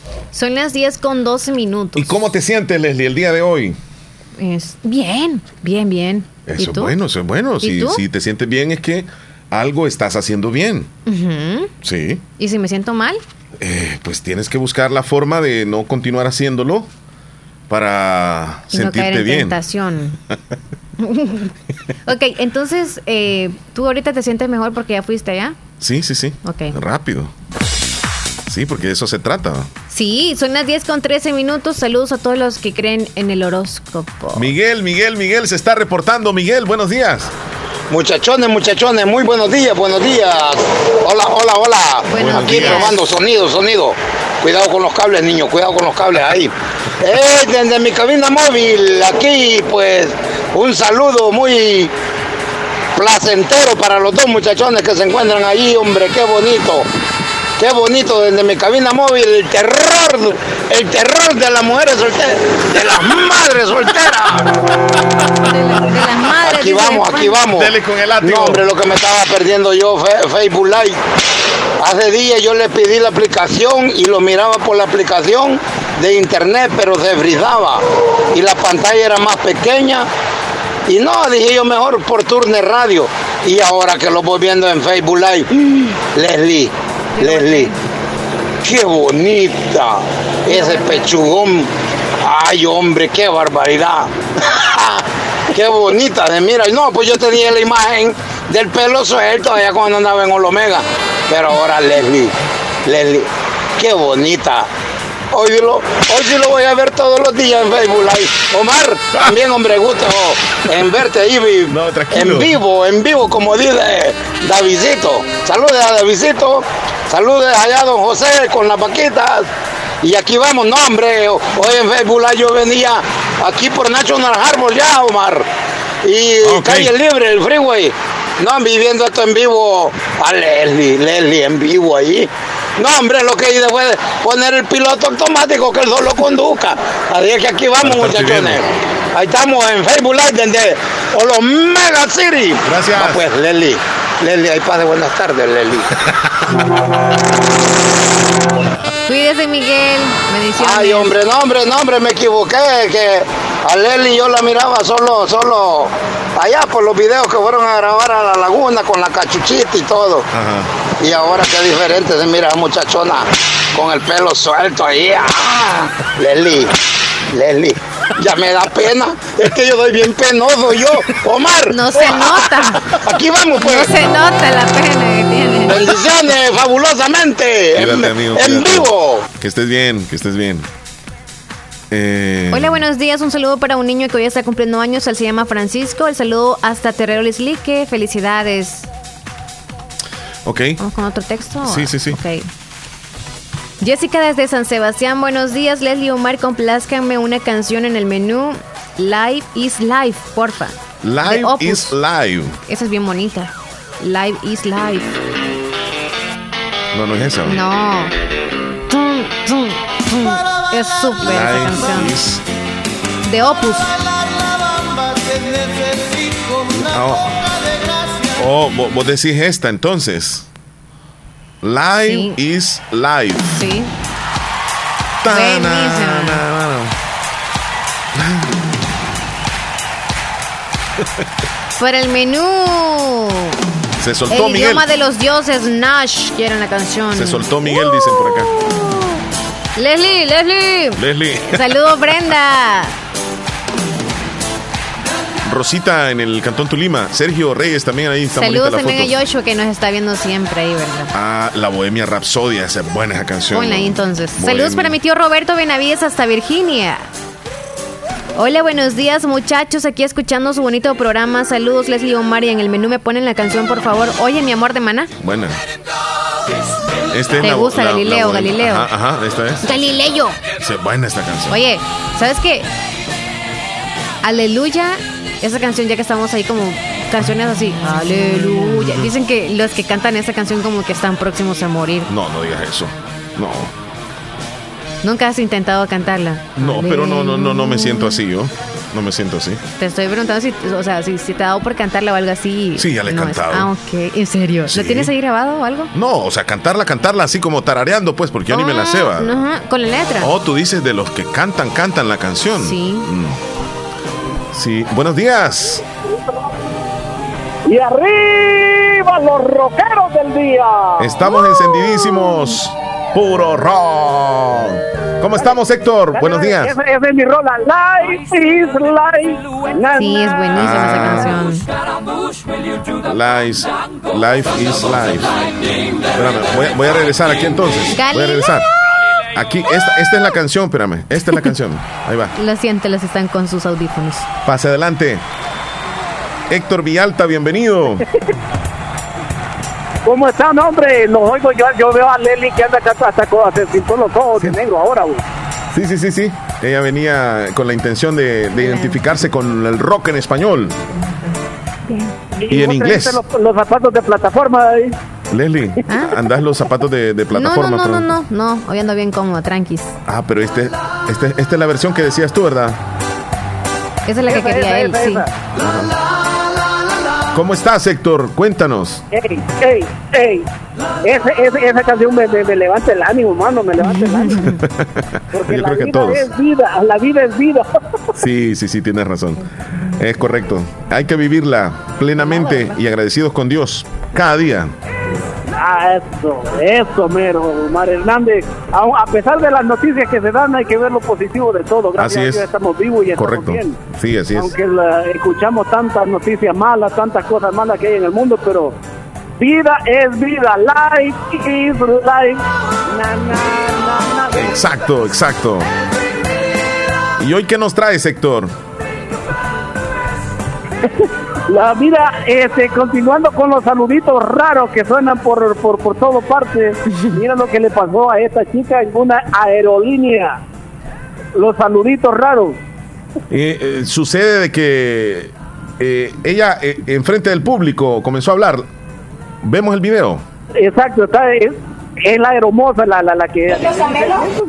Son las 10 con 12 minutos. ¿Y cómo te sientes, Leslie, el día de hoy? Es bien, bien, bien. ¿Y Eso es bueno, eso es bueno. ¿Y Si, si te sientes bien es que algo estás haciendo bien. Sí. ¿Y si me siento mal? Eh, pues tienes que buscar la forma de no continuar haciéndolo para Y no caer sentirte en bien. tentación. ok, entonces, eh, ¿tú ahorita te sientes mejor porque ya fuiste allá? Sí, sí, sí. Ok. Rápido. Sí, porque de eso se trata. Sí, son las 10 con 13 minutos. Saludos a todos los que creen en el horóscopo. Miguel, Miguel, Miguel se está reportando. Miguel, buenos días. Muchachones, muchachones, muy buenos días, buenos días. Hola, hola, hola. Buenos Aquí días. probando sonido, sonido. Cuidado con los cables, niños, cuidado con los cables ahí. Eh, desde mi cabina móvil, aquí, pues, un saludo muy placentero para los dos muchachones que se encuentran allí, hombre, qué bonito. Qué bonito desde mi cabina móvil, el terror, el terror de las mujeres solteras, de las madres solteras. De las madres. Aquí vamos, aquí vamos. Dele con el látigo. No, hombre, lo que me estaba perdiendo yo, Facebook Live. Hace días yo le pedí la aplicación y lo miraba por la aplicación de internet, pero se frizaba. Y la pantalla era más pequeña. Y no, dije yo mejor por Turner Radio. Y ahora que lo voy viendo en Facebook Live, Leslie, Leslie, qué bonita ese pechugón. Ay, hombre, qué barbaridad. Qué bonita de mira. No, pues yo te dije la imagen del pelo suelto allá cuando andaba en Olomega. Pero ahora Leslie, Leslie, qué bonita. Hoy, lo, hoy sí lo voy a ver todos los días en Facebook Live. Omar, también hombre, gusto en verte ahí en vivo, en vivo, como dice Davidito. Saludes a Davidito, saludes allá a don José con las vaquitas. Y aquí vamos, no hombre, hoy en Facebook Live yo venía aquí por National Harbor ya, Omar. Y calle libre, el freeway. No, viviendo esto en vivo a Leslie, Leslie en vivo ahí. No, hombre, lo que hice fue poner el piloto automático que él solo conduzca. Así es que aquí vamos, muchachones. Ahí estamos en Facebook Live desde Olomega City. Gracias. Ah, pues, Leslie, Leslie, ahí pase buenas tardes, Leslie. Cuídese, Miguel. Bendiciones. Ay, hombre, no, hombre, no, hombre, me equivoqué, que a Leslie yo la miraba solo, solo allá por los videos que fueron a grabar a la laguna con la cachuchita y todo. Y ahora qué diferente se mira la muchachona con el pelo suelto ahí. Ah, Leslie, Leslie, ya me da pena. Es que yo doy bien penoso yo, Omar. No se nota. Aquí vamos, pues. No se nota la pena que tiene. Bendiciones, fabulosamente. En, Cuídate, amigo, en vivo. Que estés bien, que estés bien. Eh, Hola, buenos días. Un saludo para un niño que hoy está cumpliendo años. Él se llama Francisco. El saludo hasta Terrero Lislique. Felicidades. Ok. Vamos con otro texto. Sí, sí, sí. Ok. Jessica desde San Sebastián, buenos días. Leslie Omar, complázcanme una canción en el menú. Live is Life, porfa. Live is live. Esa es bien bonita. Live is Life. No, no es esa. No. Tum, tum, tum. Es súper esa canción. is- De Opus. Ah, Oh, vo- vos decís esta entonces. Live is live. Sí. Buenísima. na- na- Para el menú. Se soltó el Miguel. idioma de los dioses, Nash, quieren la canción. Se soltó Miguel, dicen por acá. Leslie, Leslie. Leslie. Saludos, Brenda. Rosita en el Cantón Tulima. Sergio Reyes también ahí está Saludos también foto. a Joshua que nos está viendo siempre ahí, ¿verdad? Ah, la Bohemia Rapsodia, esa es buena esa canción. Ponla ahí entonces. Bohemia. Saludos para mi tío Roberto Benavides hasta Virginia. Hola, buenos días muchachos, aquí escuchando su bonito programa. Saludos Leslie Omar y en el menú me ponen la canción por favor. Oye, mi amor de mana. Buena. Este es ¿Te la- gusta la- la Galileo. Galileo? Ajá, ajá, esta es. Galileo. Se buena esta canción. Oye, ¿sabes qué? Aleluya, esa canción ya que estamos ahí como canciones así, aleluya. Dicen que los que cantan esa canción como que están próximos a morir. No, no digas eso. No, Nunca has intentado cantarla. no, pero no, no, no, no me siento así yo. No me siento así. Te estoy preguntando si, o sea, si, si te ha dado por cantarla o algo así. Sí, ya la he No es- cantado. Ah, ok. ¿En serio? Sí. ¿Lo tienes ahí grabado o algo? No, o sea, cantarla, cantarla así como tarareando, pues, porque yo ni me la sé, va. Ajá, con la letra. Oh, tú dices de los que cantan, cantan la canción. Sí. Mm. Sí, buenos días. Y arriba los rockeros del día. Estamos encendidísimos. Puro rock. ¿Cómo estamos, Héctor? Buenos días. Esa es mi rola. Life is life. Na, Sí, es buenísima esa canción. Life, life is life. Espérame, voy, a- voy a regresar aquí entonces. Voy a regresar. Aquí, esta, esta es la canción, espérame. Esta es la canción. Ahí va. Lo siento, los están con sus audífonos. Pase adelante. Héctor Villalta, bienvenido. ¿Cómo están, hombre? Los oigo yo, yo veo a Leli que anda acá hasta con los ojos de negro ahora, güey. Sí, sí, sí, sí. Ella venía con la intención de, de identificarse con el rock en español. Y en vos inglés. Los, los zapatos de plataforma ahí. Leslie, andás los zapatos de, de Ah. No, no, plataforma. no, no, pero- no, no. Hoy ando bien cómodo, tranquis. Ah, pero este, este, esta es la versión que decías tú, ¿verdad? Esa es la que Esa, quería esa, él, esa, sí. esa. ¿Cómo estás, Héctor? Cuéntanos. Ey, ey, ey. Ese- ese- esa canción me, me- me levanta el ánimo, mano, me levanta el ánimo. Porque Yo la creo que vida todos. es vida, la vida es vida. Sí, sí, sí, tienes razón. Es correcto. Hay que vivirla plenamente y agradecidos con Dios cada día. Ah, eso, eso, mero, Omar Hernández. A, pesar de las noticias que se dan, hay que ver lo positivo de todo. Gracias Así a es. Dios estamos vivos y Correcto. estamos bien. Sí, así es. Aunque escuchamos tantas noticias malas, tantas cosas malas que hay en el mundo, pero vida es vida. Life is life. Na, na, na, na. Exacto, exacto. ¿Y hoy qué nos traes, Héctor? La vida, este, continuando con los saluditos raros que suenan por, por, por todo parte. Mira lo que le pasó a esta chica en una aerolínea. Los saluditos raros. Eh, eh, sucede de que eh, ella, eh, enfrente del público, comenzó a hablar. ¿Vemos el video? Exacto, está, es, es la hermosa la, la, la que...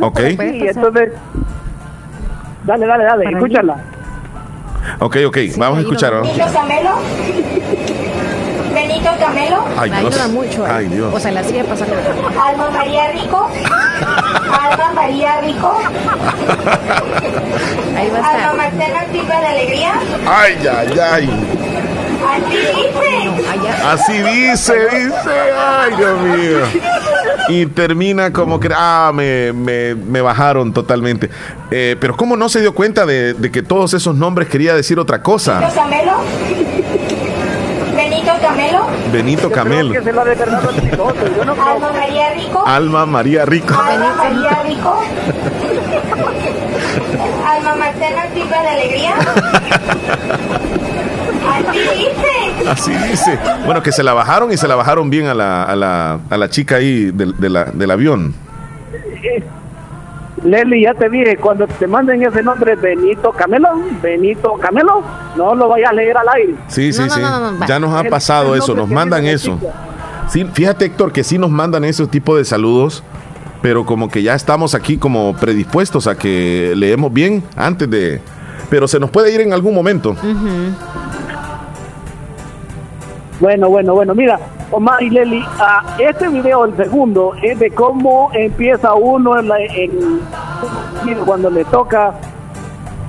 Ok. Sí, entonces... Dale, dale, dale, escúchala. Ok, ok, vamos a escuchar. ¿no? Benito Camelo. Benito Camelo. Ay, Me Dios. ayuda mucho. Ay, Dios. O sea, la sigue pasando. Alma María Rico. Alma María Rico. Ahí va a Alma. Marcela Silva de Alegría. Ay, ay, ay. Así dice. Así dice, dice. Ay, Dios mío. Y termina como que. Ah, me, me, me bajaron totalmente. Eh, pero, ¿cómo no se dio cuenta de, de que todos esos nombres quería decir otra Benito cosa? Camelo. Benito Camelo. Benito Camelo. Que se la de verdad al piloto, yo no creo. Alma María Rico. Alma María Rico. Alma María Rico. Alma Marcela Silva de Alegría. Así dice. Así dice. Bueno, que se la bajaron y se la bajaron bien a la, a la, a la chica ahí del, de la- del avión. Leslie, ya te dije, cuando te manden ese nombre Benito Camelo, Benito Camelo, no lo vayas a leer al aire. Sí, sí, No, sí. no, no, no, ya nos ha pasado el eso, nos mandan eso. Sí, fíjate, Héctor, que sí nos mandan ese tipo de saludos, pero como que ya estamos aquí como predispuestos a que leemos bien antes de... Pero se nos puede ir en algún momento. Bueno, bueno, bueno, mira, Omar y Leli, ah, este video, el segundo, es de cómo empieza uno en, la- en- cuando le toca,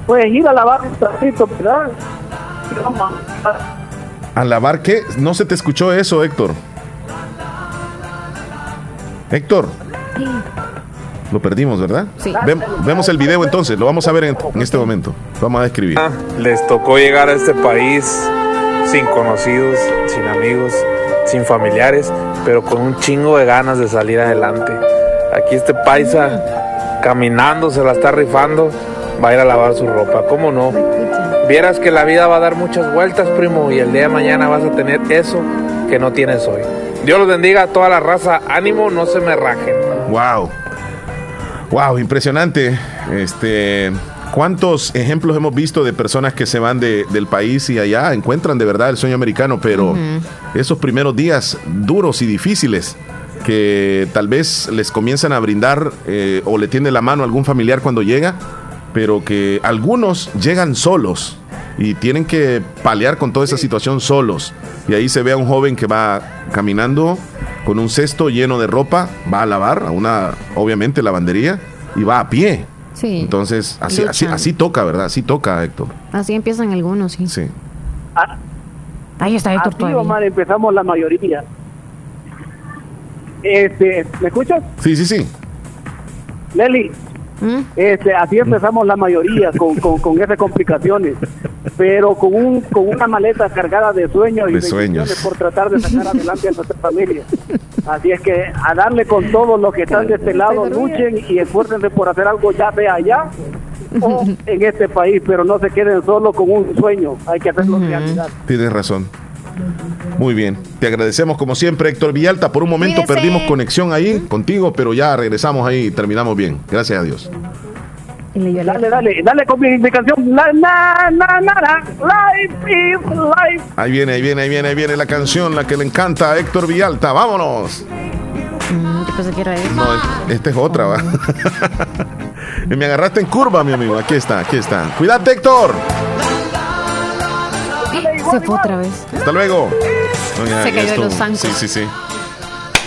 pues ir a lavar un trapito, ¿verdad? ¿A lavar qué? No se te escuchó eso, Héctor. Héctor. Lo perdimos, ¿verdad? Sí. Vem- vemos el video entonces, lo vamos a ver en, en este momento. Vamos a describir. Les tocó llegar a este país sin conocidos, sin amigos, sin familiares, pero con un chingo de ganas de salir adelante. Aquí este paisa caminando se la está rifando, va a ir a lavar su ropa, ¿cómo no? Vieras que la vida va a dar muchas vueltas, primo, y el día de mañana vas a tener eso que no tienes hoy. Dios los bendiga a toda la raza. Ánimo, no se me rajen. Wow. Wow, impresionante. Este, ¿cuántos ejemplos hemos visto de personas que se van de- del país y allá encuentran de verdad el sueño americano, pero esos primeros días duros y difíciles que tal vez les comienzan a brindar eh, o le tiende la mano a algún familiar cuando llega, pero que algunos llegan solos y tienen que paliar con toda esa situación solos. Y ahí se ve a un joven que va caminando con un cesto lleno de ropa, va a lavar a una, obviamente, lavandería y va a pie. Sí. Entonces, así, así, así toca, ¿verdad? Así toca, Héctor. Así empiezan algunos, sí. Sí. Ahí está Héctor Así, todavía. Omar, empezamos la mayoría. Este, ¿Me escuchas? Sí, sí, sí. Leli, ¿Mm? este, así empezamos la mayoría con, con, con esas complicaciones, pero con, un, con una maleta cargada de sueños y De sueños. por tratar de sacar adelante a nuestra familia. Así es que a darle con todos los que están de este lado, luchen y esfuércense por hacer algo ya sea allá o en este país, pero no se queden solo con un sueño, hay que hacerlo realidad. Tienes razón. Muy bien. Te agradecemos como siempre, Héctor Villalta. Por un momento perdimos conexión ahí contigo, pero ya regresamos ahí y terminamos bien. Gracias a Dios. Dale, dale, dale con mi, mi canción. La, na, na, na, na, life is life. Ahí viene, ahí viene, ahí viene, ahí viene la canción, la que le encanta a Héctor Villalta. Vámonos. Mm, yo pensé que era él. No, esta es otra, va. Me agarraste en curva, mi amigo. Aquí está, aquí está. Cuídate, Héctor. Se fue otra vez. Hasta luego. No, ya- Se ya cayó de los zancos. Sí, sí, sí.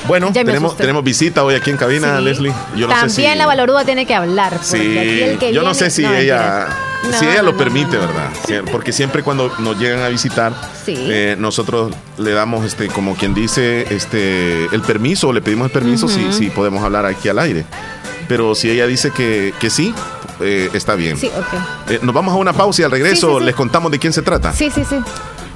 Bueno, tenemos, tenemos visita hoy aquí en cabina, Sí. Leslie. Yo no También sé si. la valorúa tiene que hablar. Sí, aquí el que yo no sé si no, ella, si ella lo permite. ¿verdad? Sí, Porque siempre cuando nos llegan a visitar, Sí. eh, nosotros le damos, este, como quien dice, este, el permiso, le pedimos el permiso si, podemos hablar aquí al aire. Pero si ella dice que, que sí, eh, está bien. Sí, ok. Eh, nos vamos a una pausa y al regreso Sí, sí, sí. les contamos de quién se trata. Sí, sí, sí.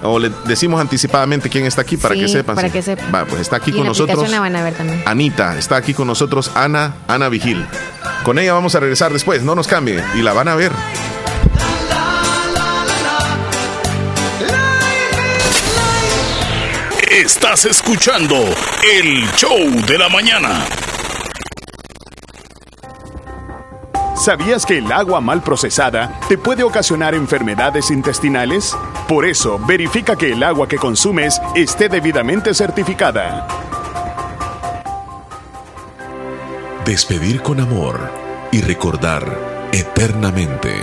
O le decimos anticipadamente quién está aquí para Sí, que sepan. para sí. que sepan. Va, pues está aquí y con nosotros. la van a ver también. Anita, está aquí con nosotros Ana, Ana Vigil. Con ella vamos a regresar después, no nos cambie y la van a ver. Estás escuchando el show de la mañana. ¿Sabías que el agua mal procesada te puede ocasionar enfermedades intestinales? Por eso, verifica que el agua que consumes esté debidamente certificada. Despedir con amor y recordar eternamente.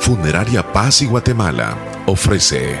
Funeraria Paz y Guatemala ofrece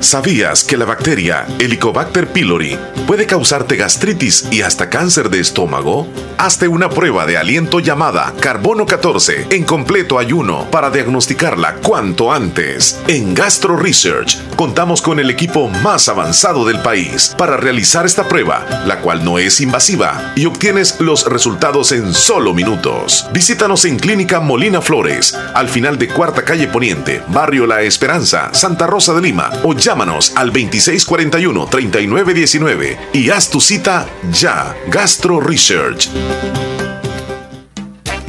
¿Sabías que la bacteria Helicobacter pylori puede causarte gastritis y hasta cáncer de estómago? Hazte una prueba de aliento llamada Carbono 14 en completo ayuno para diagnosticarla cuanto antes. En Gastro Research contamos con el equipo más avanzado del país para realizar esta prueba, la cual no es invasiva y obtienes los resultados en solo minutos. Visítanos en Clínica Molina Flores, al final de Cuarta Calle Poniente, Barrio La Esperanza, Santa Rosa de Lima o Llámanos al 2641-3919 y haz tu cita ya. Gastro Research.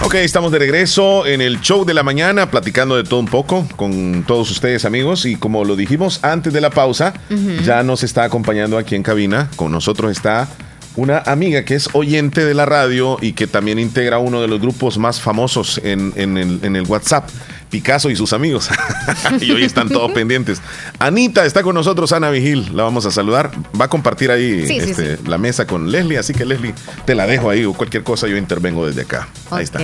Ok, estamos de regreso en el show de la mañana, platicando de todo un poco con todos ustedes amigos. Y como lo dijimos antes de la pausa, ya nos está acompañando aquí en cabina, con nosotros está una amiga que es oyente de la radio y que también integra uno de los grupos más famosos en, en el, en el WhatsApp, Picasso y sus amigos. y hoy están todos pendientes. Anita está con nosotros, Ana Vigil, la vamos a saludar. Va a compartir ahí Sí, sí, este, la mesa con Leslie, así que Leslie, te la dejo ahí o cualquier cosa yo intervengo desde acá. Ahí está.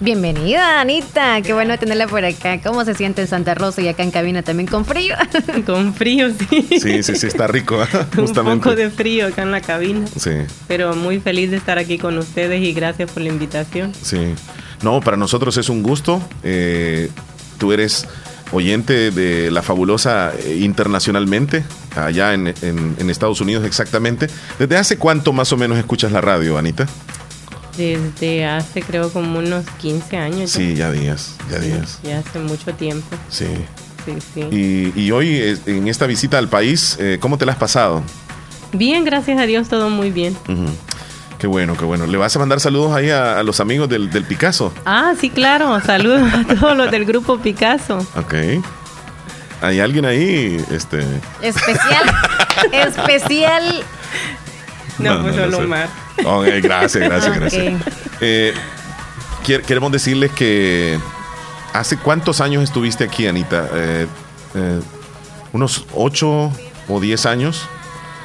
Bienvenida, Anita. Qué bueno tenerla por acá. ¿Cómo se siente en Santa Rosa y acá en cabina también con frío? Con frío, sí. Sí, sí, sí, está rico, ¿eh? Un justamente. poco de frío acá en la cabina. Sí, Pero muy feliz de estar aquí con ustedes y gracias por la invitación. sí. No, para nosotros es un gusto. Eh, tú eres oyente de la fabulosa eh, internacionalmente, allá en, en- en Estados Unidos exactamente. ¿Desde hace cuánto más o menos escuchas la radio, Anita? Desde hace creo como unos 15 años. Sí, ya días, ya días. Ya hace mucho tiempo. Sí. Sí, sí. Y, y hoy, eh, en esta visita al país, eh, ¿cómo te la has pasado? Bien, gracias a Dios, todo muy bien. Qué bueno, qué bueno. ¿Le vas a mandar saludos ahí a, a los amigos del, del Picasso? Ah, sí, claro. Saludos a todos los del grupo Picasso. Ok. ¿Hay alguien ahí? Este... Especial, especial. No, pues solo sé. Omar. Ok, gracias, gracias, gracias. Eh, queremos decirles que ¿hace cuántos años estuviste aquí, Anita? Eh, eh, unos 8 o 10 años.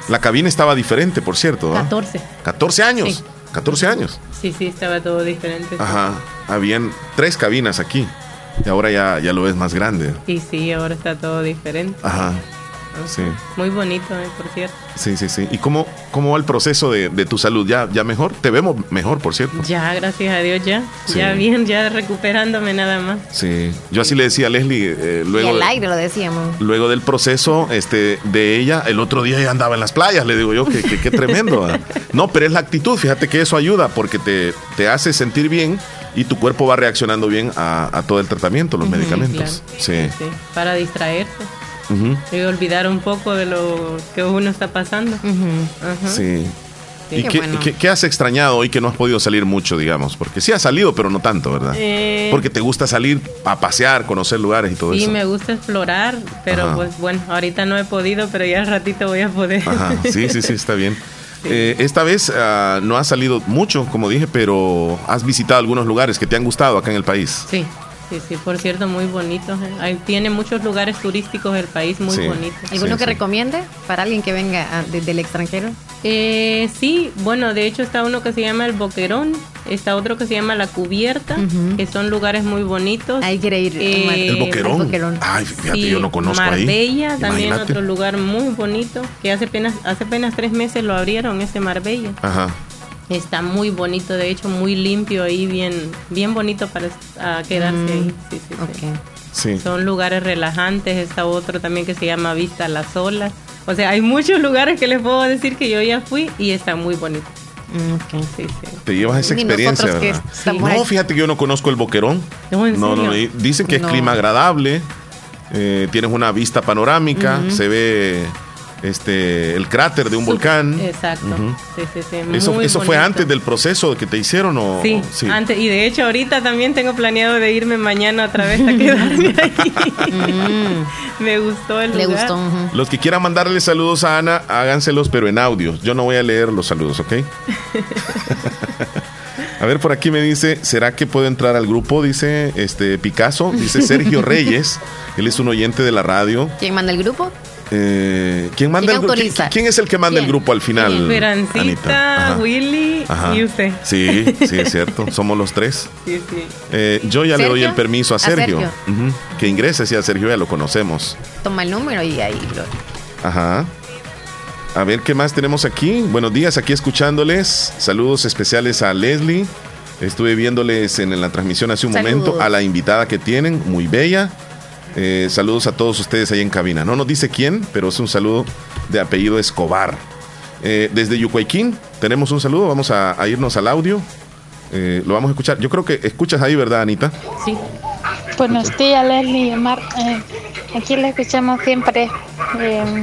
La cabina estaba diferente, por cierto. ¿ah? 14. 14 años. Sí. 14 años. Sí, sí, estaba todo diferente. Ajá. Habían tres cabinas aquí. Y ahora ya, ya lo ves más grande. Y sí, ahora está todo diferente. Ajá. Sí, Muy bonito, eh, por cierto. sí, sí. sí. ¿Y cómo, cómo va el proceso de, de tu salud? ¿Ya, ¿Ya mejor? Te vemos mejor, por cierto. Ya, gracias a Dios, ya. Sí. Ya bien, ya recuperándome nada más. Sí. Yo así le decía a Leslie, eh, y luego, al de- aire lo decíamos. luego del proceso este, de ella, el otro día ya andaba en las playas, le digo yo, que, que- qué tremendo. ¿ah? No, pero es la actitud, fíjate que eso ayuda porque te, te hace sentir bien y tu cuerpo va reaccionando bien a, a todo el tratamiento, los medicamentos. Sí. Sí, para y olvidar un poco de lo que uno está pasando. Sí. Sí. ¿Y Qué qué, bueno. qué- qué has extrañado hoy que no has podido salir mucho, digamos? Porque sí has salido, pero no tanto, ¿verdad? Eh, Porque te gusta salir a pasear, conocer lugares y todo Sí, eso. me gusta explorar, pero Ajá. pues bueno, ahorita no he podido, pero ya al ratito voy a poder. Ajá, sí, sí, sí, está bien. Eh, esta vez ah, no has salido mucho, como dije, pero has visitado algunos lugares que te han gustado acá en el país. Sí, sí, sí, por cierto, muy bonito. eh. Ahí tiene muchos lugares turísticos el país muy Sí. bonitos. ¿Alguno que recomiende para alguien que venga ah, desde el extranjero? Eh, sí, bueno, de hecho está uno que se llama el Boquerón, está otro que se llama la Cubierta, que son lugares muy bonitos. Ahí quiere ir. Eh. El Boquerón. el Boquerón. Ay, fíjate, Sí, yo no conozco ahí. Marbella, también Imagínate. otro lugar muy bonito, que hace apenas, hace apenas tres meses lo abrieron, ese Marbella. Ajá. Está muy bonito, de hecho, muy limpio ahí, bien, bien bonito para quedarse Mm, ahí. Sí, sí, sí. Sí. Son lugares relajantes, está otro también que se llama Vista a las Olas. O sea, hay muchos lugares que les puedo decir que yo ya fui y está muy bonito. Mm, Sí, sí. Te llevas esa experiencia, ¿verdad? No, fíjate que yo no conozco el Boquerón. No, ¿en no, no, Dicen que es No. clima agradable, eh, tienes una vista panorámica, se ve este el cráter de un volcán. Exacto. Ujú. Sí, sí, sí. ¿Eso, muy eso fue antes del proceso que te hicieron o Sí, sí? antes. Y de hecho, ahorita también tengo planeado de irme mañana otra vez a quedarme ahí. Me gustó el Mm. Le lugar. gustó. Los que quieran mandarle saludos a Ana, háganselos, pero en audio. Yo no voy a leer los saludos, ¿ok? A ver, por aquí me dice, ¿será que puedo entrar al grupo? Dice este Picasso, dice Sergio Reyes, él es un oyente de la radio. ¿Quién manda el grupo? Eh, ¿quién, manda ¿Quién el? ¿Quién, quién es el que manda el grupo al final? Esperancita? Ajá. Willy Ajá. y usted. Sí, sí, es cierto. Somos los tres. Sí, sí. Eh, yo ya le doy el permiso a A Sergio. Que ingrese, sí, a Sergio ya lo conocemos. Toma el número y ahí lo. Ajá. A ver qué más tenemos aquí. Buenos días, aquí escuchándoles. Saludos especiales a Leslie. Estuve viéndoles en la transmisión hace un Saludos. momento a la invitada que tienen, muy bella. Eh, saludos a todos ustedes ahí en cabina. No nos dice quién, pero es un saludo de apellido Escobar. Eh, desde Yucuayquín tenemos un saludo. Vamos a, irnos al audio. Eh, lo vamos a escuchar. Yo creo que escuchas ahí, ¿verdad, Anita? Sí. Buenos días, Leslie y Omar. Eh, aquí la escuchamos siempre. Eh,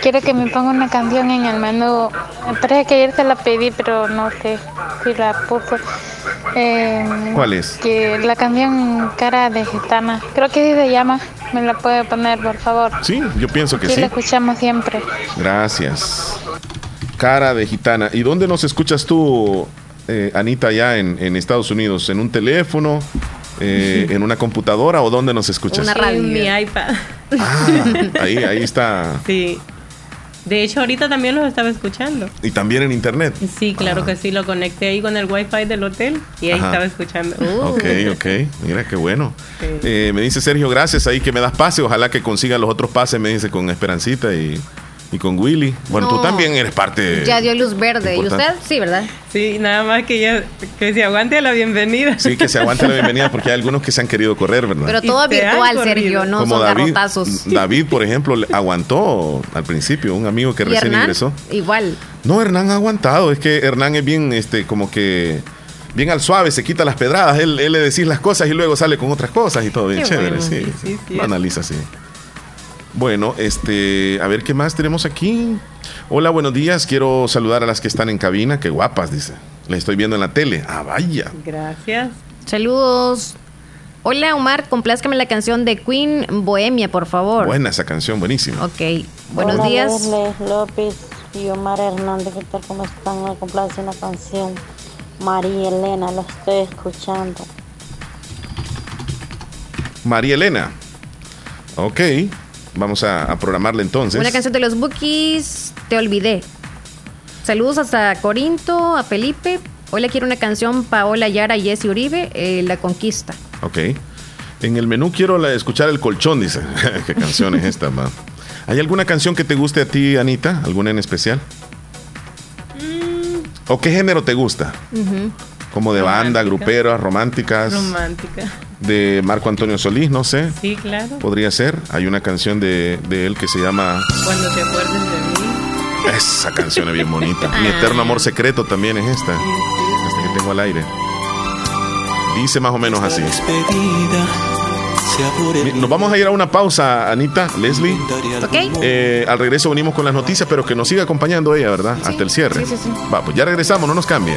quiero que me ponga una canción en el menú. Me parece que ayer se la pedí, pero no sé si la puso. Eh, ¿Cuál es? Que la canción Cara de Gitana. Creo que así se llama. ¿Me la puede poner, por favor? Sí, yo pienso que Aquí sí. la escuchamos siempre. Gracias. Cara de gitana. ¿Y dónde nos escuchas tú, eh, Anita, allá en, en Estados Unidos? ¿En un teléfono? Eh, ¿En una computadora o dónde nos escuchas? En mi iPad. Ahí, ahí está. Sí. De hecho, ahorita también los estaba escuchando. Y también en internet. Sí, claro que sí, lo conecté ahí con el wifi del hotel y ahí Ajá. estaba escuchando. Ok, ok. Mira qué bueno. Eh, me dice Sergio, gracias ahí que me das pase. Ojalá que consigan los otros pases, me dice con Esperancita y, y con Willy. Bueno, tú No. también eres parte. Ya dio luz verde. ¿Y usted? Sí, ¿verdad? Sí, nada más que ya que se aguante la bienvenida. Sí, que se aguante la bienvenida porque hay algunos que se han querido correr, ¿verdad? Pero todo virtual. Sergio, no Como son David, garrotazos. David, por ejemplo, aguantó al principio, un amigo que ¿Y recién Hernán? ingresó. Igual. No, Hernán ha aguantado. Es que Hernán es bien, este, como que bien al suave, se quita las pedradas. Él, él le decís las cosas y luego sale con otras cosas y todo bien Qué chévere. bueno. Sí, Sí, sí, sí. Lo analiza así. Bueno, este, a ver qué más tenemos aquí. Hola, buenos días. Quiero saludar a las que están en cabina. Qué guapas, dice. Les estoy viendo en la tele. Ah, vaya. Gracias. Saludos. Hola, Omar, complázcame la canción de Queen Bohemia, por favor. Buena esa canción, buenísima. Ok, buenos Hola, días. López y Omar Hernández, ¿qué tal? ¿Cómo están? Me complace una canción. María Elena, la estoy escuchando. María Elena. Ok. Vamos a, a programarla entonces. Una canción de los Bookies, Te Olvidé. Saludos hasta Corinto, a Felipe. Hoy le quiero una canción Paola Yara y Jesse Uribe, eh, La Conquista. Ok. En el menú quiero la- escuchar el colchón, dice. ¿Qué canción es esta, ma? ¿Hay alguna canción que te guste a ti, Anita? ¿Alguna en especial? ¿O qué género te gusta? Como de banda, Romántica. gruperas, románticas, Romántica. de Marco Antonio Solís, no sé. Sí, claro. Podría ser. Hay una canción de, de él que se llama... Cuando te acuerdes de mí. Esa canción es bien bonita. Mi eterno amor secreto también es esta. Esta que tengo al aire. Dice más o menos así. Nos vamos a ir a una pausa, Anita, Leslie. Ok. Eh, al regreso venimos con las noticias, pero que nos siga acompañando ella, ¿verdad? Hasta el cierre. sí, sí, sí. Va, pues ya regresamos, no nos cambie.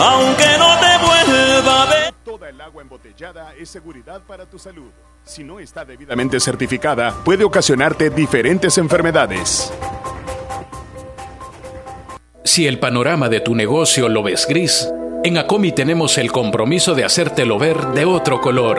Aunque no te vuelva a ver. Toda el agua embotellada es seguridad para tu salud. Si no está debidamente certificada, puede ocasionarte diferentes enfermedades. Si el panorama de tu negocio lo ves gris, en Acomi tenemos el compromiso de hacértelo ver de otro color.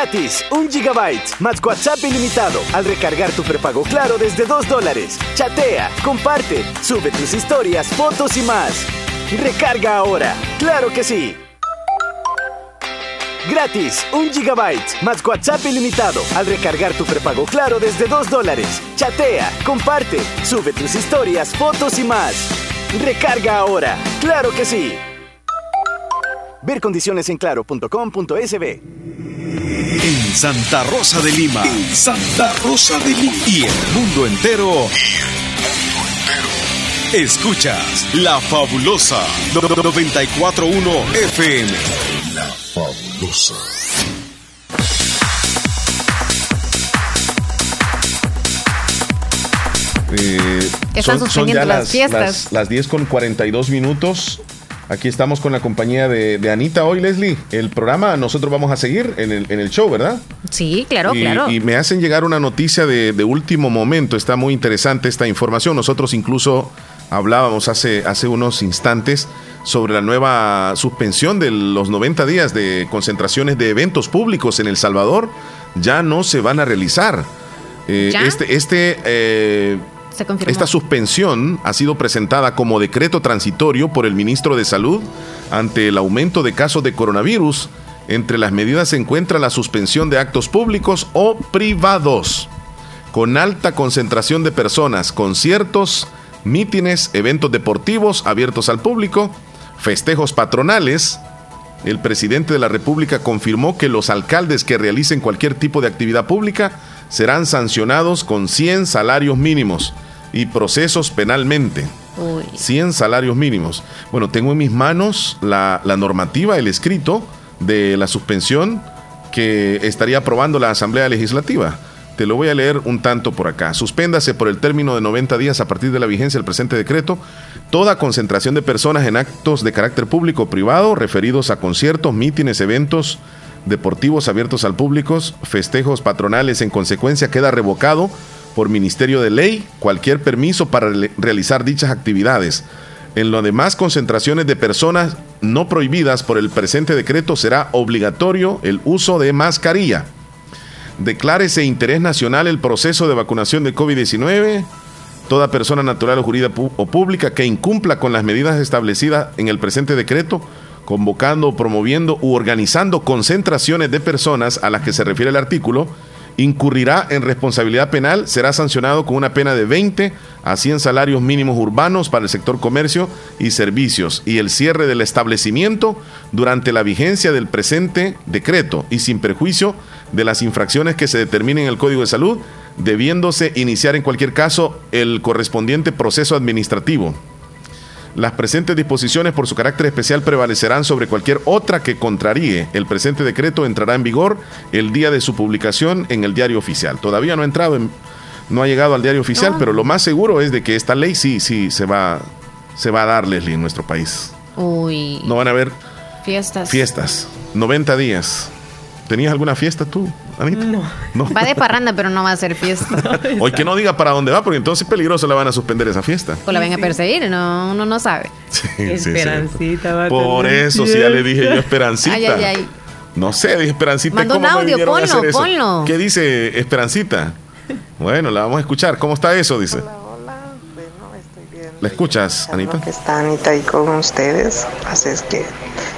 Gratis, un gigabyte más WhatsApp ilimitado al recargar tu prepago claro desde 2 dólares. Chatea, comparte, sube tus historias, fotos y más. Recarga ahora, claro que sí. Gratis, un gigabyte más WhatsApp ilimitado al recargar tu prepago claro desde 2 dólares. Chatea, comparte, sube tus historias, fotos y más. Recarga ahora, claro que sí. Ver condiciones en claro.com.sb. En Santa Rosa de Lima. En Santa Rosa de Lima. Y el mundo entero. Escuchas La Fabulosa 941 FM. La Fabulosa. Eh, Están suspendiendo las fiestas. Las, las 10 con 42 minutos. Aquí estamos con la compañía de, de Anita hoy, Leslie. El programa nosotros vamos a seguir en el, en el show, ¿verdad? Sí, claro, y, claro. y me hacen llegar una noticia de, de último momento. Está muy interesante esta información. Nosotros incluso hablábamos hace, hace unos instantes sobre la nueva suspensión de los 90 días de concentraciones de eventos públicos en El Salvador. Ya no se van a realizar. Eh. Este, este eh, Esta suspensión ha sido presentada como decreto transitorio por el ministro de Salud ante el aumento de casos de coronavirus. Entre las medidas se encuentra la suspensión de actos públicos o privados con alta concentración de personas, conciertos, mítines, eventos deportivos abiertos al público, festejos patronales. El presidente de la República confirmó que los alcaldes que realicen cualquier tipo de actividad pública serán sancionados con 100 salarios mínimos y procesos penalmente. Uy. 100 salarios mínimos. Bueno, tengo en mis manos la, la normativa, el escrito de la suspensión que estaría aprobando la Asamblea Legislativa. Te lo voy a leer un tanto por acá. Suspéndase por el término de 90 días a partir de la vigencia del presente decreto toda concentración de personas en actos de carácter público o privado referidos a conciertos, mítines, eventos deportivos abiertos al público, festejos patronales. En consecuencia, queda revocado por Ministerio de Ley cualquier permiso para re- realizar dichas actividades. En lo demás, concentraciones de personas no prohibidas por el presente decreto será obligatorio el uso de mascarilla. Declárese interés nacional el proceso de vacunación de COVID-19. Toda persona natural o jurídica o pública que incumpla con las medidas establecidas en el presente decreto, convocando, promoviendo u organizando concentraciones de personas a las que se refiere el artículo, incurrirá en responsabilidad penal, será sancionado con una pena de 20 a 100 salarios mínimos urbanos para el sector comercio y servicios y el cierre del establecimiento durante la vigencia del presente decreto y sin perjuicio de las infracciones que se determinen en el Código de Salud, debiéndose iniciar en cualquier caso el correspondiente proceso administrativo. Las presentes disposiciones por su carácter especial prevalecerán sobre cualquier otra que contraríe. El presente decreto entrará en vigor el día de su publicación en el diario oficial. Todavía no ha entrado en- no ha llegado al diario oficial, No. pero lo más seguro es de que esta ley sí, sí se va, se va a dar, Leslie, en nuestro país. Uy. No van a haber Fiestas. fiestas. 90 días. ¿Tenías alguna fiesta tú, Anita? No. No. Va de parranda, pero no va a ser fiesta. Hoy que no diga para dónde va, porque entonces es peligroso la van a suspender esa fiesta. O la ven a perseguir, no, uno no sabe. Sí. Esperancita va a Por tener eso sí ya le dije yo. Esperancita. Ay, ay, ay. No sé, dije Esperancita. Mandó un ¿cómo me audio, ponlo, ponlo. ¿Qué dice Esperancita? Bueno, la vamos a escuchar. ¿Cómo está eso? Dice. ¿La escuchas, Anita? que está Anita ahí con ustedes. Así es que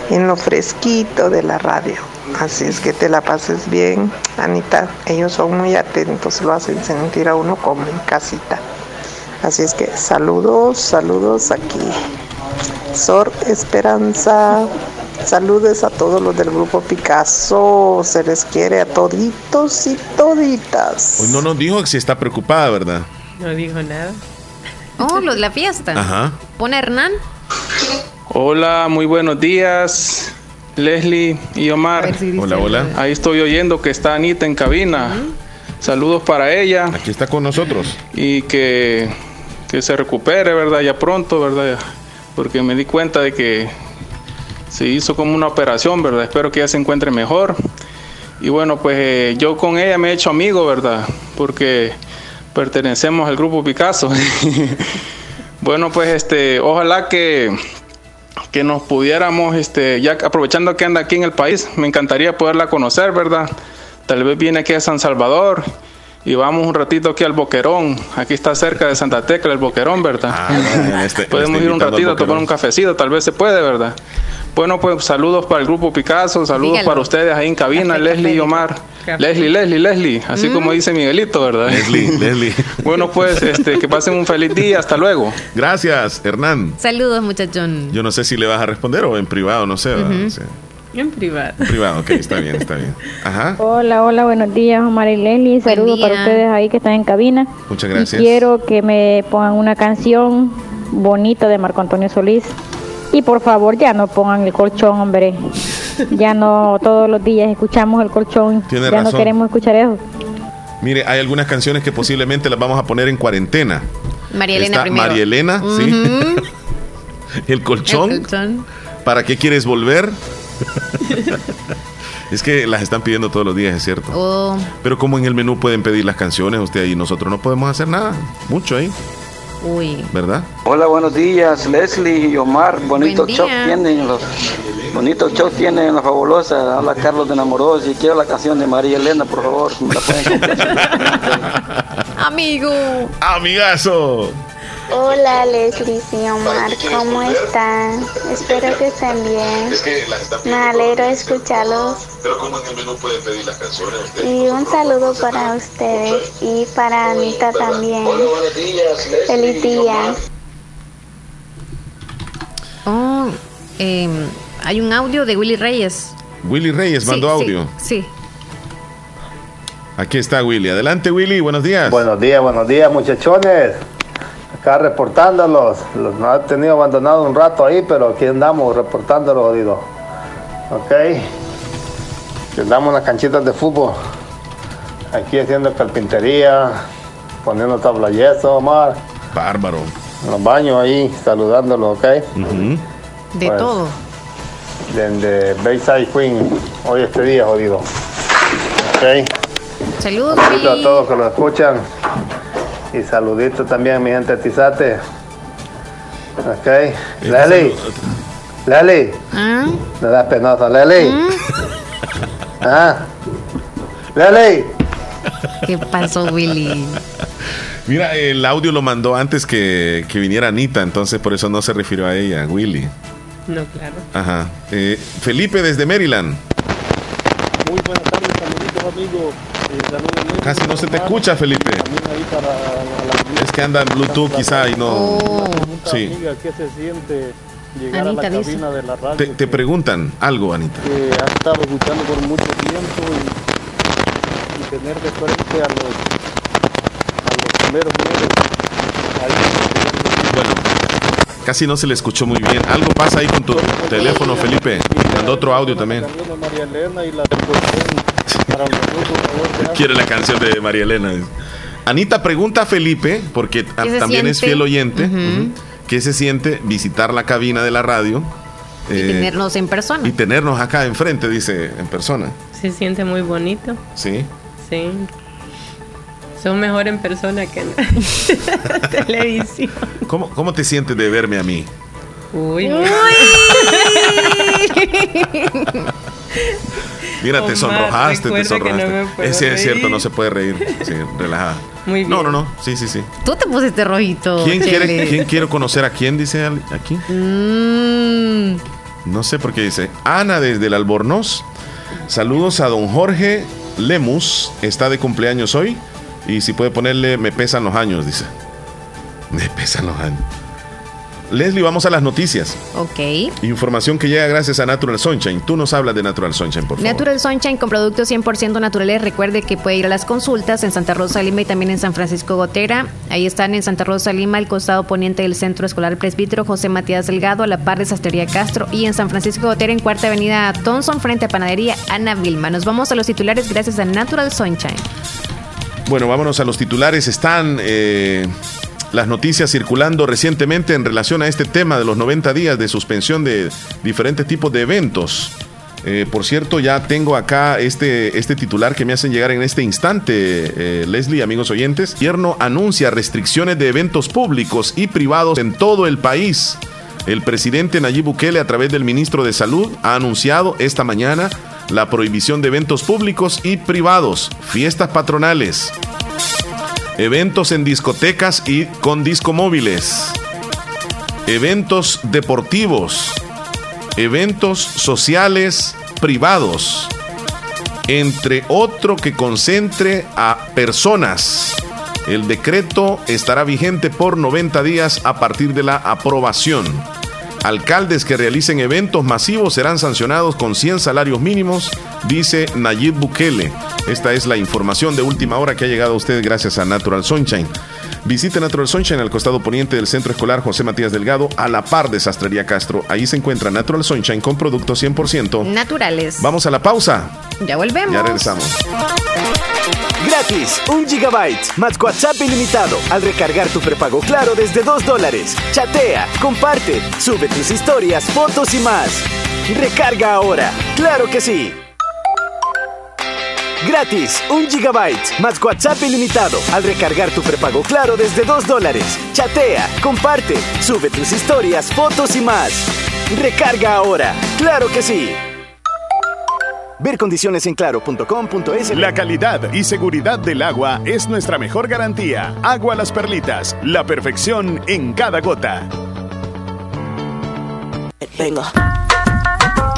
en lo fresquito de la radio. Así es que te la pases bien, Anita. Ellos son muy atentos, lo hacen sentir a uno como en casita. Así es que saludos, saludos aquí. Sor Esperanza. Saludos a todos los del grupo Picasso. Se les quiere a toditos y toditas. Hoy no nos dijo si está preocupada, ¿verdad? No dijo nada. Oh, lo de la fiesta. Ajá. Pone Hernán. Hola, muy buenos días, Leslie y Omar. Hola, hola. Ahí estoy oyendo que está Anita en cabina. Saludos para ella. Aquí está con nosotros. Y que, que se recupere, ¿verdad? Ya pronto, ¿verdad? Porque me di cuenta de que se hizo como una operación, ¿verdad? Espero que ella se encuentre mejor. Y bueno, pues eh, yo con ella me he hecho amigo, ¿verdad? Porque pertenecemos al grupo Picasso. bueno, pues este, ojalá que, que nos pudiéramos, este, ya aprovechando que anda aquí en el país, me encantaría poderla conocer, ¿verdad? Tal vez viene aquí a San Salvador y vamos un ratito aquí al Boquerón. Aquí está cerca de Santa Tecla el Boquerón, ¿verdad? Ah, este- Podemos este ir un ratito a tomar un cafecito, tal vez se puede, ¿verdad? Bueno, pues saludos para el grupo Picasso, saludos Dígalo. para ustedes ahí en cabina, Café, Leslie café. y Omar. Café. Leslie, Leslie, Leslie, así Mm. como dice Miguelito, ¿verdad? Leslie, Leslie. Bueno, pues este, que pasen un feliz día, hasta luego. Gracias, Hernán. Saludos, muchachón. Yo no sé si le vas a responder o en privado, no sé. No sé. En privado. En privado, ok, está bien, está bien. Ajá, Hola, hola, buenos días, Omar y Leslie. Saludos para ustedes ahí que están en cabina. muchas Y gracias. quiero que me pongan una canción bonita de Marco Antonio Solís. Y por favor, ya no pongan el colchón, hombre. Ya no todos los días escuchamos el colchón. Tiene ya razón. no queremos escuchar eso. Mire, hay algunas canciones que posiblemente las vamos a poner en cuarentena. María Elena Está primero. María Elena, sí. El colchón. El colchón. ¿Para qué quieres volver? es que las están pidiendo todos los días, es cierto. Oh, Pero como en el menú pueden pedir las canciones, usted ahí nosotros no podemos hacer nada. Mucho ahí, uy. ¿verdad? Hola, buenos días, Leslie y Omar. Bonito Buen show día. tienen los bonitos show tienen la fabulosa. Habla Carlos de Enamoros y quiero la canción de María Elena, por favor. ¿me la pueden complacer? Amigo. Amigazo. Hola Leslie y Omar, ¿cómo están? Espero que estén bien. Me alegro de escucharlos Pero como en el menú pueden pedir las canciones. y un saludo para ustedes y para Anita también. Feliz día. Oh, em, hay un audio de Willy Reyes. Willy Reyes mandó Sí, sí, audio. Sí. Aquí está Willy. Adelante, Willy. Buenos días. Buenos días, buenos días, muchachones. Acá reportándolos. Los no he tenido abandonado un rato ahí, pero aquí andamos reportándolos, jodido. Ok. Andamos en las canchitas de fútbol. Aquí haciendo carpintería, poniendo tabla yeso, Omar. Bárbaro. En los baños ahí, saludándolos, ok. De Pues, todo. Desde Bayside Queen, hoy este día, jodido. Ok. Saludos, a todos que lo escuchan. Y saludito también a mi gente Tizate. Ok. Leli. Leli. ¿Ah? No das penosa, Leli. Ah. Leli. ¿Qué pasó, Willy? Mira, el audio lo mandó antes que, que viniera Anita, entonces por eso no se refirió a ella, Willy. No, claro. Ajá. Eh, Felipe desde Maryland. Muy buenas tardes, saluditos amigos. Casi no se te escucha, Felipe. Ahí Es que anda en Bluetooth quizá y no... Pregunta, Sí. ¿qué se siente llegar Anita a la dice. cabina de la radio? Te, te preguntan algo, Anita. que ha estado escuchando por mucho tiempo y, y tener de frente a los, a los primeros nueve. Bueno, casi no se le escuchó muy bien. Algo pasa ahí con tu teléfono, Felipe. Mandó otro audio también. María Elena y la del Quiere la canción de María Elena. Anita pregunta a Felipe, porque a- ¿Qué se también es fiel oyente, ¿qué se siente visitar la cabina de la radio? Y eh, tenernos en persona. y tenernos acá enfrente, dice, en persona. Se siente muy bonito. Sí. Sí. Son mejor en persona que en la televisión. ¿Cómo, ¿Cómo te sientes de verme a mí? Uy. Mira, te sonrojaste, te no sonrojaste. Ese es cierto, no se puede reír. Sí, relajada. Muy No, no, no. Sí, sí, sí. Tú te pusiste rojito. ¿Quién quiere. ¿Quién quiere conocer a quién? Dice aquí. Mm, No sé por qué dice. Ana desde el Albornoz. Saludos a don Jorge Lemus. Está de cumpleaños hoy. Y si puede ponerle, me pesan los años, dice. Me pesan los años. Leslie, vamos a las noticias. ok. Información que llega gracias a Natural Sunshine. Tú nos hablas de Natural Sunshine, por favor. Natural Sunshine con productos 100% naturales. Recuerde que puede ir a las consultas en Santa Rosa Lima y también en San Francisco Gotera. Ahí están en Santa Rosa Lima, al costado poniente del Centro Escolar Presbítero José Matías Delgado, a la par de Sastrería Castro. Y en San Francisco Gotera, en Cuarta Avenida Thompson, frente a Panadería Ana Vilma. Nos vamos a los titulares gracias a Natural Sunshine. Bueno, vámonos a los titulares. Están eh, las noticias circulando recientemente en relación a este tema de los 90 días de suspensión de diferentes tipos de eventos. Eh, por cierto, ya tengo acá este, este titular que me hacen llegar en este instante, eh, Leslie, amigos oyentes. Gobierno anuncia restricciones de eventos públicos y privados en todo el país. El presidente Nayib Bukele, a través del ministro de Salud, ha anunciado esta mañana la prohibición de eventos públicos y privados, fiestas patronales, eventos en discotecas y con discomóviles, eventos deportivos, eventos sociales privados, entre otro que concentre a personas. El decreto estará vigente por 90 días a partir de la aprobación. Alcaldes que realicen eventos masivos serán sancionados con 100 salarios mínimos, dice Nayib Bukele. Esta es la información de última hora que ha llegado a usted gracias a Natural Sunshine. Visite Natural Sunshine al costado poniente del Centro Escolar José Matías Delgado, a la par de Sastrería Castro. Ahí se encuentra Natural Sunshine con productos 100%. Naturales. Vamos a la pausa. Ya volvemos. Ya regresamos. Gratis, un gigabyte, más WhatsApp ilimitado al recargar tu prepago claro desde 2 dólares. Chatea, comparte, sube tus historias, fotos y más. Recarga ahora, claro que sí. Gratis, un gigabyte, más WhatsApp ilimitado al recargar tu prepago claro desde 2 dólares. Chatea, comparte, sube tus historias, fotos y más. Recarga ahora, claro que sí. Ver condiciones en claro.com.es. La calidad y seguridad del agua es nuestra mejor garantía. Agua Las Perlitas, la perfección en cada gota. Venga.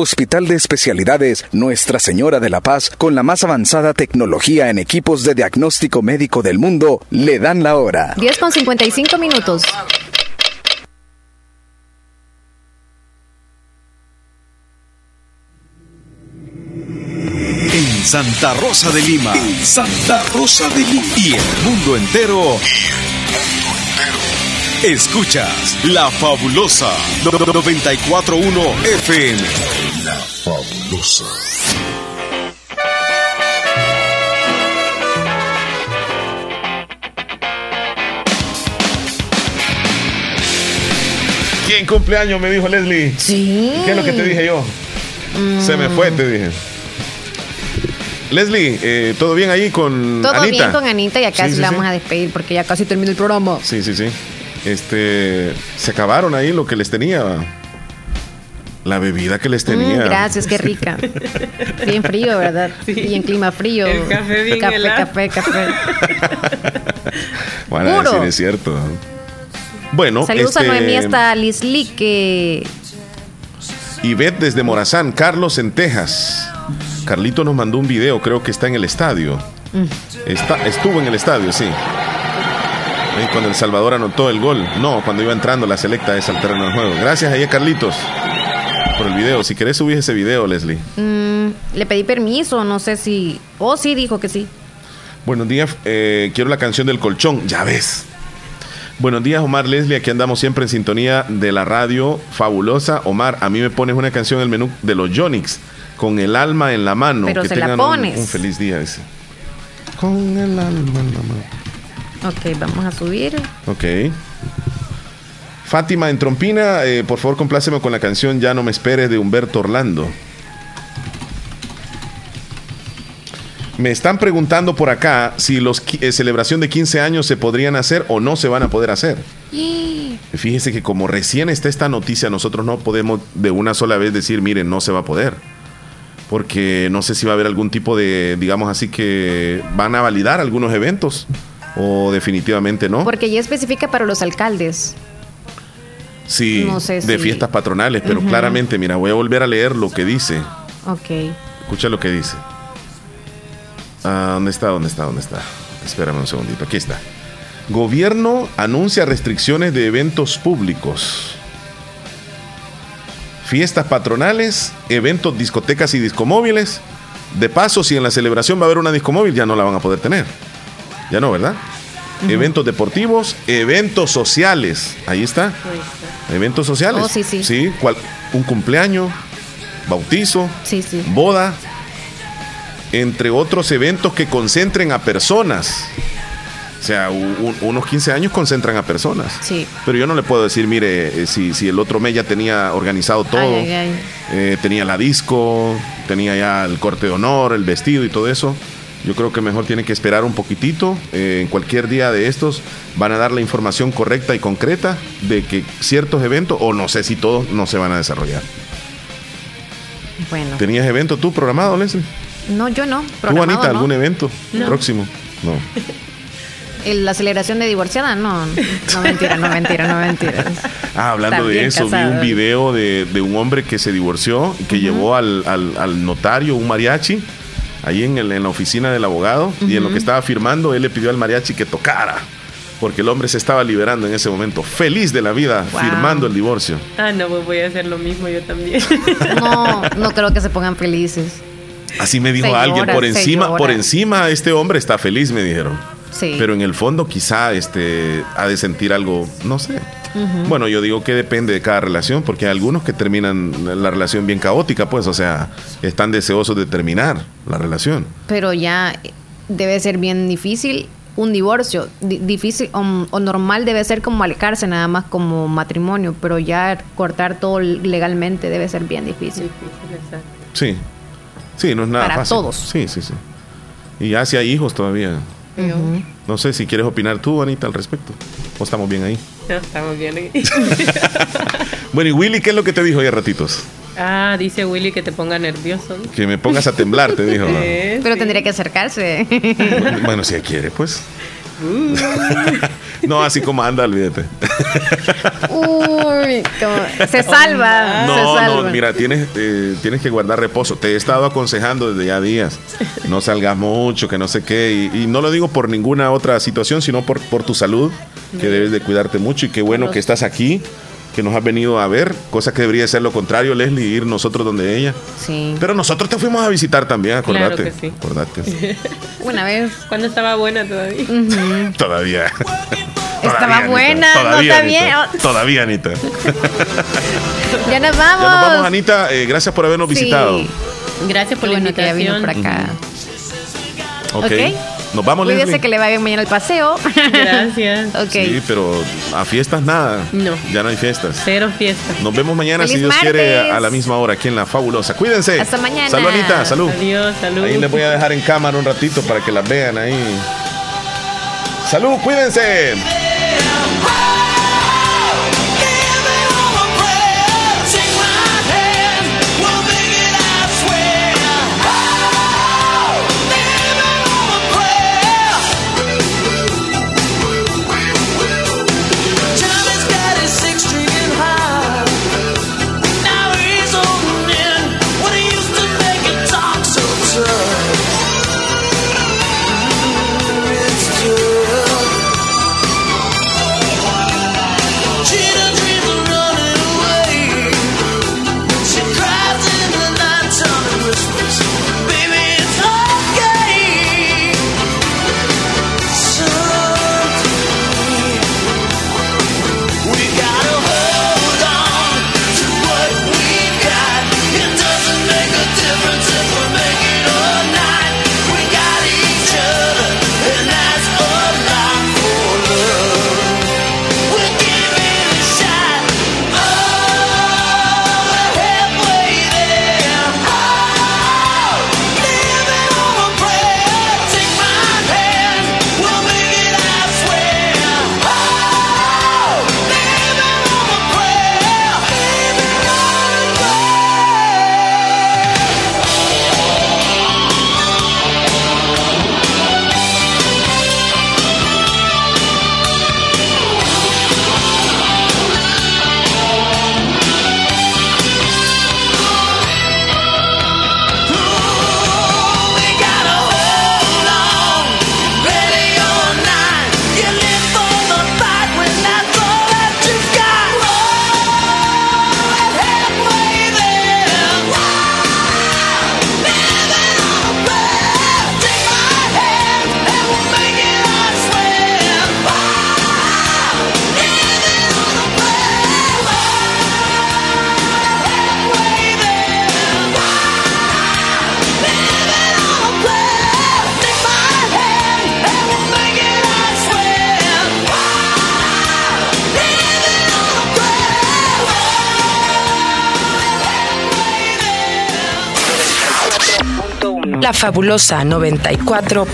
Hospital de Especialidades Nuestra Señora de la Paz, con la más avanzada tecnología en equipos de diagnóstico médico del mundo, le dan la hora. 10 con 55 minutos. En Santa Rosa de Lima. En Santa Rosa de Lima. Y el mundo entero. Escuchas La Fabulosa 941 FM. La Fabulosa. ¿Quién cumpleaños? Me dijo Leslie. Sí. ¿Qué es lo que te dije yo? Se me fue, te dije. Leslie, eh, ¿todo bien ahí con Todo Anita? bien con Anita y acá Sí, sí, sí, la sí. vamos a despedir porque ya casi termina el programa. Sí, sí, sí. Este, se acabaron ahí lo que les tenía. La bebida que les tenía. Mm, gracias, qué rica. Bien frío, ¿verdad? Y en clima frío. El café bien café, helado. café, café. Van a Puro. decir, es cierto. Bueno, Saludos a este, Noemí hasta Lisli que Ivette desde Morazán, Carlos en Texas. Carlito nos mandó un video, creo que está en el estadio. Mm. Está, estuvo en el estadio, sí. Cuando El Salvador anotó el gol. No, cuando iba entrando la selecta esa al terreno del juego. Gracias ahí a Carlitos por el video. Si querés subir ese video, Leslie. Mm, le pedí permiso, no sé si... Oh, sí, dijo que sí. Buenos días, eh, quiero la canción del colchón. Ya ves. Buenos días, Omar Leslie. Aquí andamos siempre en sintonía de la radio fabulosa. Omar, a mí me pones una canción en el menú de los Jonix con el alma en la mano. Pero que se la tengan un- pones. Un, feliz día ese. Con el alma en la mano. Ok, vamos a subir. Ok. Fátima en Trompina, eh, por favor compláceme con la canción Ya no me esperes de Humberto Orlando. Me están preguntando por acá si los eh, celebración de 15 años se podrían hacer o no se van a poder hacer. Fíjese que como recién está esta noticia, nosotros no podemos de una sola vez decir, miren, no se va a poder. Porque no sé si va a haber algún tipo de, digamos así, que van a validar algunos eventos o definitivamente no. Porque ya especifica para los alcaldes. Sí, No sé de si- fiestas patronales, pero claramente, mira, voy a volver a leer lo que dice. Ok. Escucha lo que dice. Ah, ¿Dónde está? ¿Dónde está? ¿Dónde está? Espérame un segundito. Aquí está. Gobierno anuncia restricciones de eventos públicos. Fiestas patronales, eventos, discotecas y discomóviles. De paso, si en la celebración va a haber una discomóvil, ya no la van a poder tener. Ya no, ¿verdad? Eventos deportivos, eventos sociales. Ahí está. Eventos sociales. Oh, sí, sí. cual- un cumpleaños, bautizo, Sí, sí. boda, entre otros eventos que concentren a personas. O sea, unos 15 años concentran a personas. Sí. Pero yo no le puedo decir, mire, eh, si, si el otro mes ya tenía organizado todo, Ay, ay, ay. eh, tenía la disco, tenía ya el corte de honor, el vestido y todo eso. Yo creo que mejor tiene que esperar un poquitito. Eh, en cualquier día de estos van a dar la información correcta y concreta de que ciertos eventos, o no sé si todos, no se van a desarrollar. Bueno. ¿Tenías evento tú programado, Leslie? No, yo no. ¿Tú, Anita, ¿no? algún evento No. próximo? No. La celebración de divorciada, no. No mentira, no mentira, no mentira. Ah, hablando de eso, vi un video de, de un hombre que se divorció y que llevó al, al- al notario un mariachi ahí en, el- en la oficina del abogado y en lo que estaba firmando él le pidió al mariachi que tocara porque el hombre se estaba liberando en ese momento, feliz de la vida, Wow. firmando el divorcio. Ah, no, pues voy a hacer lo mismo yo también. No, no creo que se pongan felices. Así me dijo alguien por encima, por encima este hombre está feliz, me dijeron. Sí. Pero en el fondo quizá este ha de sentir algo, no sé. Bueno, yo digo que depende de cada relación, porque hay algunos que terminan la relación bien caótica, pues, o sea, están deseosos de terminar la relación. Pero ya debe ser bien difícil un divorcio. Di- difícil o, o normal debe ser como alejarse nada más como matrimonio, pero ya cortar todo legalmente debe ser bien difícil. Sí. Sí, no es nada Para fácil. todos. Sí, sí, sí. Y ya si hay hijos todavía. No sé si quieres opinar tú, Anita, al respecto. ¿O estamos bien ahí? No, estamos bien ahí. Bueno, y Willy, ¿qué es lo que te dijo ya ratitos? Ah, dice Willy que te ponga nervioso. Que me pongas a temblar, te dijo. Sí, Pero tendría que acercarse. Bueno, si quiere, pues. Uh. No, así como anda, olvídate. Uy, como- se salva. se No, salva. no, mira, tienes, eh, tienes que guardar reposo. Te he estado aconsejando desde ya días. No salgas mucho, que no sé qué. Y, y no lo digo por ninguna otra situación, sino por, por tu salud, que debes de cuidarte mucho. Y qué bueno que estás aquí, que nos has venido a ver, cosa que debería ser lo contrario, Leslie, ir nosotros donde ella. Sí. Pero nosotros te fuimos a visitar también, Claro acordate. que sí. Acordate. Una vez. Cuando estaba buena todavía. Todavía. Estaba Todavía, Anita. buena, no Todavía, está Anita. bien. Todavía, Anita. Ya nos vamos. Ya nos vamos, Anita. Eh, gracias por habernos Sí. visitado. Gracias por la bueno que ya vino invitación. por acá. Ok. Ok. Nos vamos, Cuídese Leslie. que le va bien mañana el paseo. Gracias. ok. Sí, pero a fiestas nada. No. Ya no hay fiestas. Cero fiesta. Nos vemos mañana, si Dios quiere, martes. a, a la misma hora aquí en La Fabulosa. Cuídense. Hasta mañana. Salud, Anita. Salud. Adiós, salud. Ahí les voy a dejar en cámara un ratito para que las vean ahí. Salud, cuídense. Fabulosa 94.1.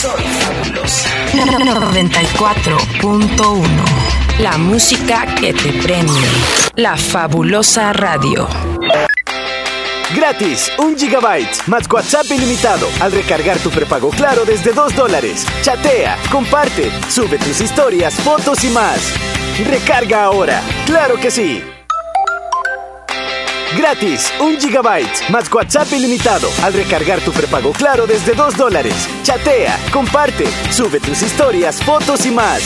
Soy fabulosa. 94.1. La música que te prende. La fabulosa radio. Gratis, un gigabyte, más WhatsApp ilimitado al recargar tu prepago Claro desde 2 dólares. Chatea, comparte, sube tus historias, fotos y más. Recarga ahora, claro que sí. Gratis, un gigabyte, más WhatsApp ilimitado al recargar tu prepago Claro desde 2 dólares. Chatea, comparte, sube tus historias, fotos y más.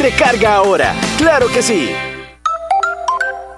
Recarga ahora, claro que sí.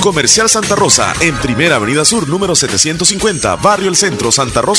Comercial Santa Rosa, en Primera Avenida Sur, número 750, Barrio El Centro, Santa Rosa.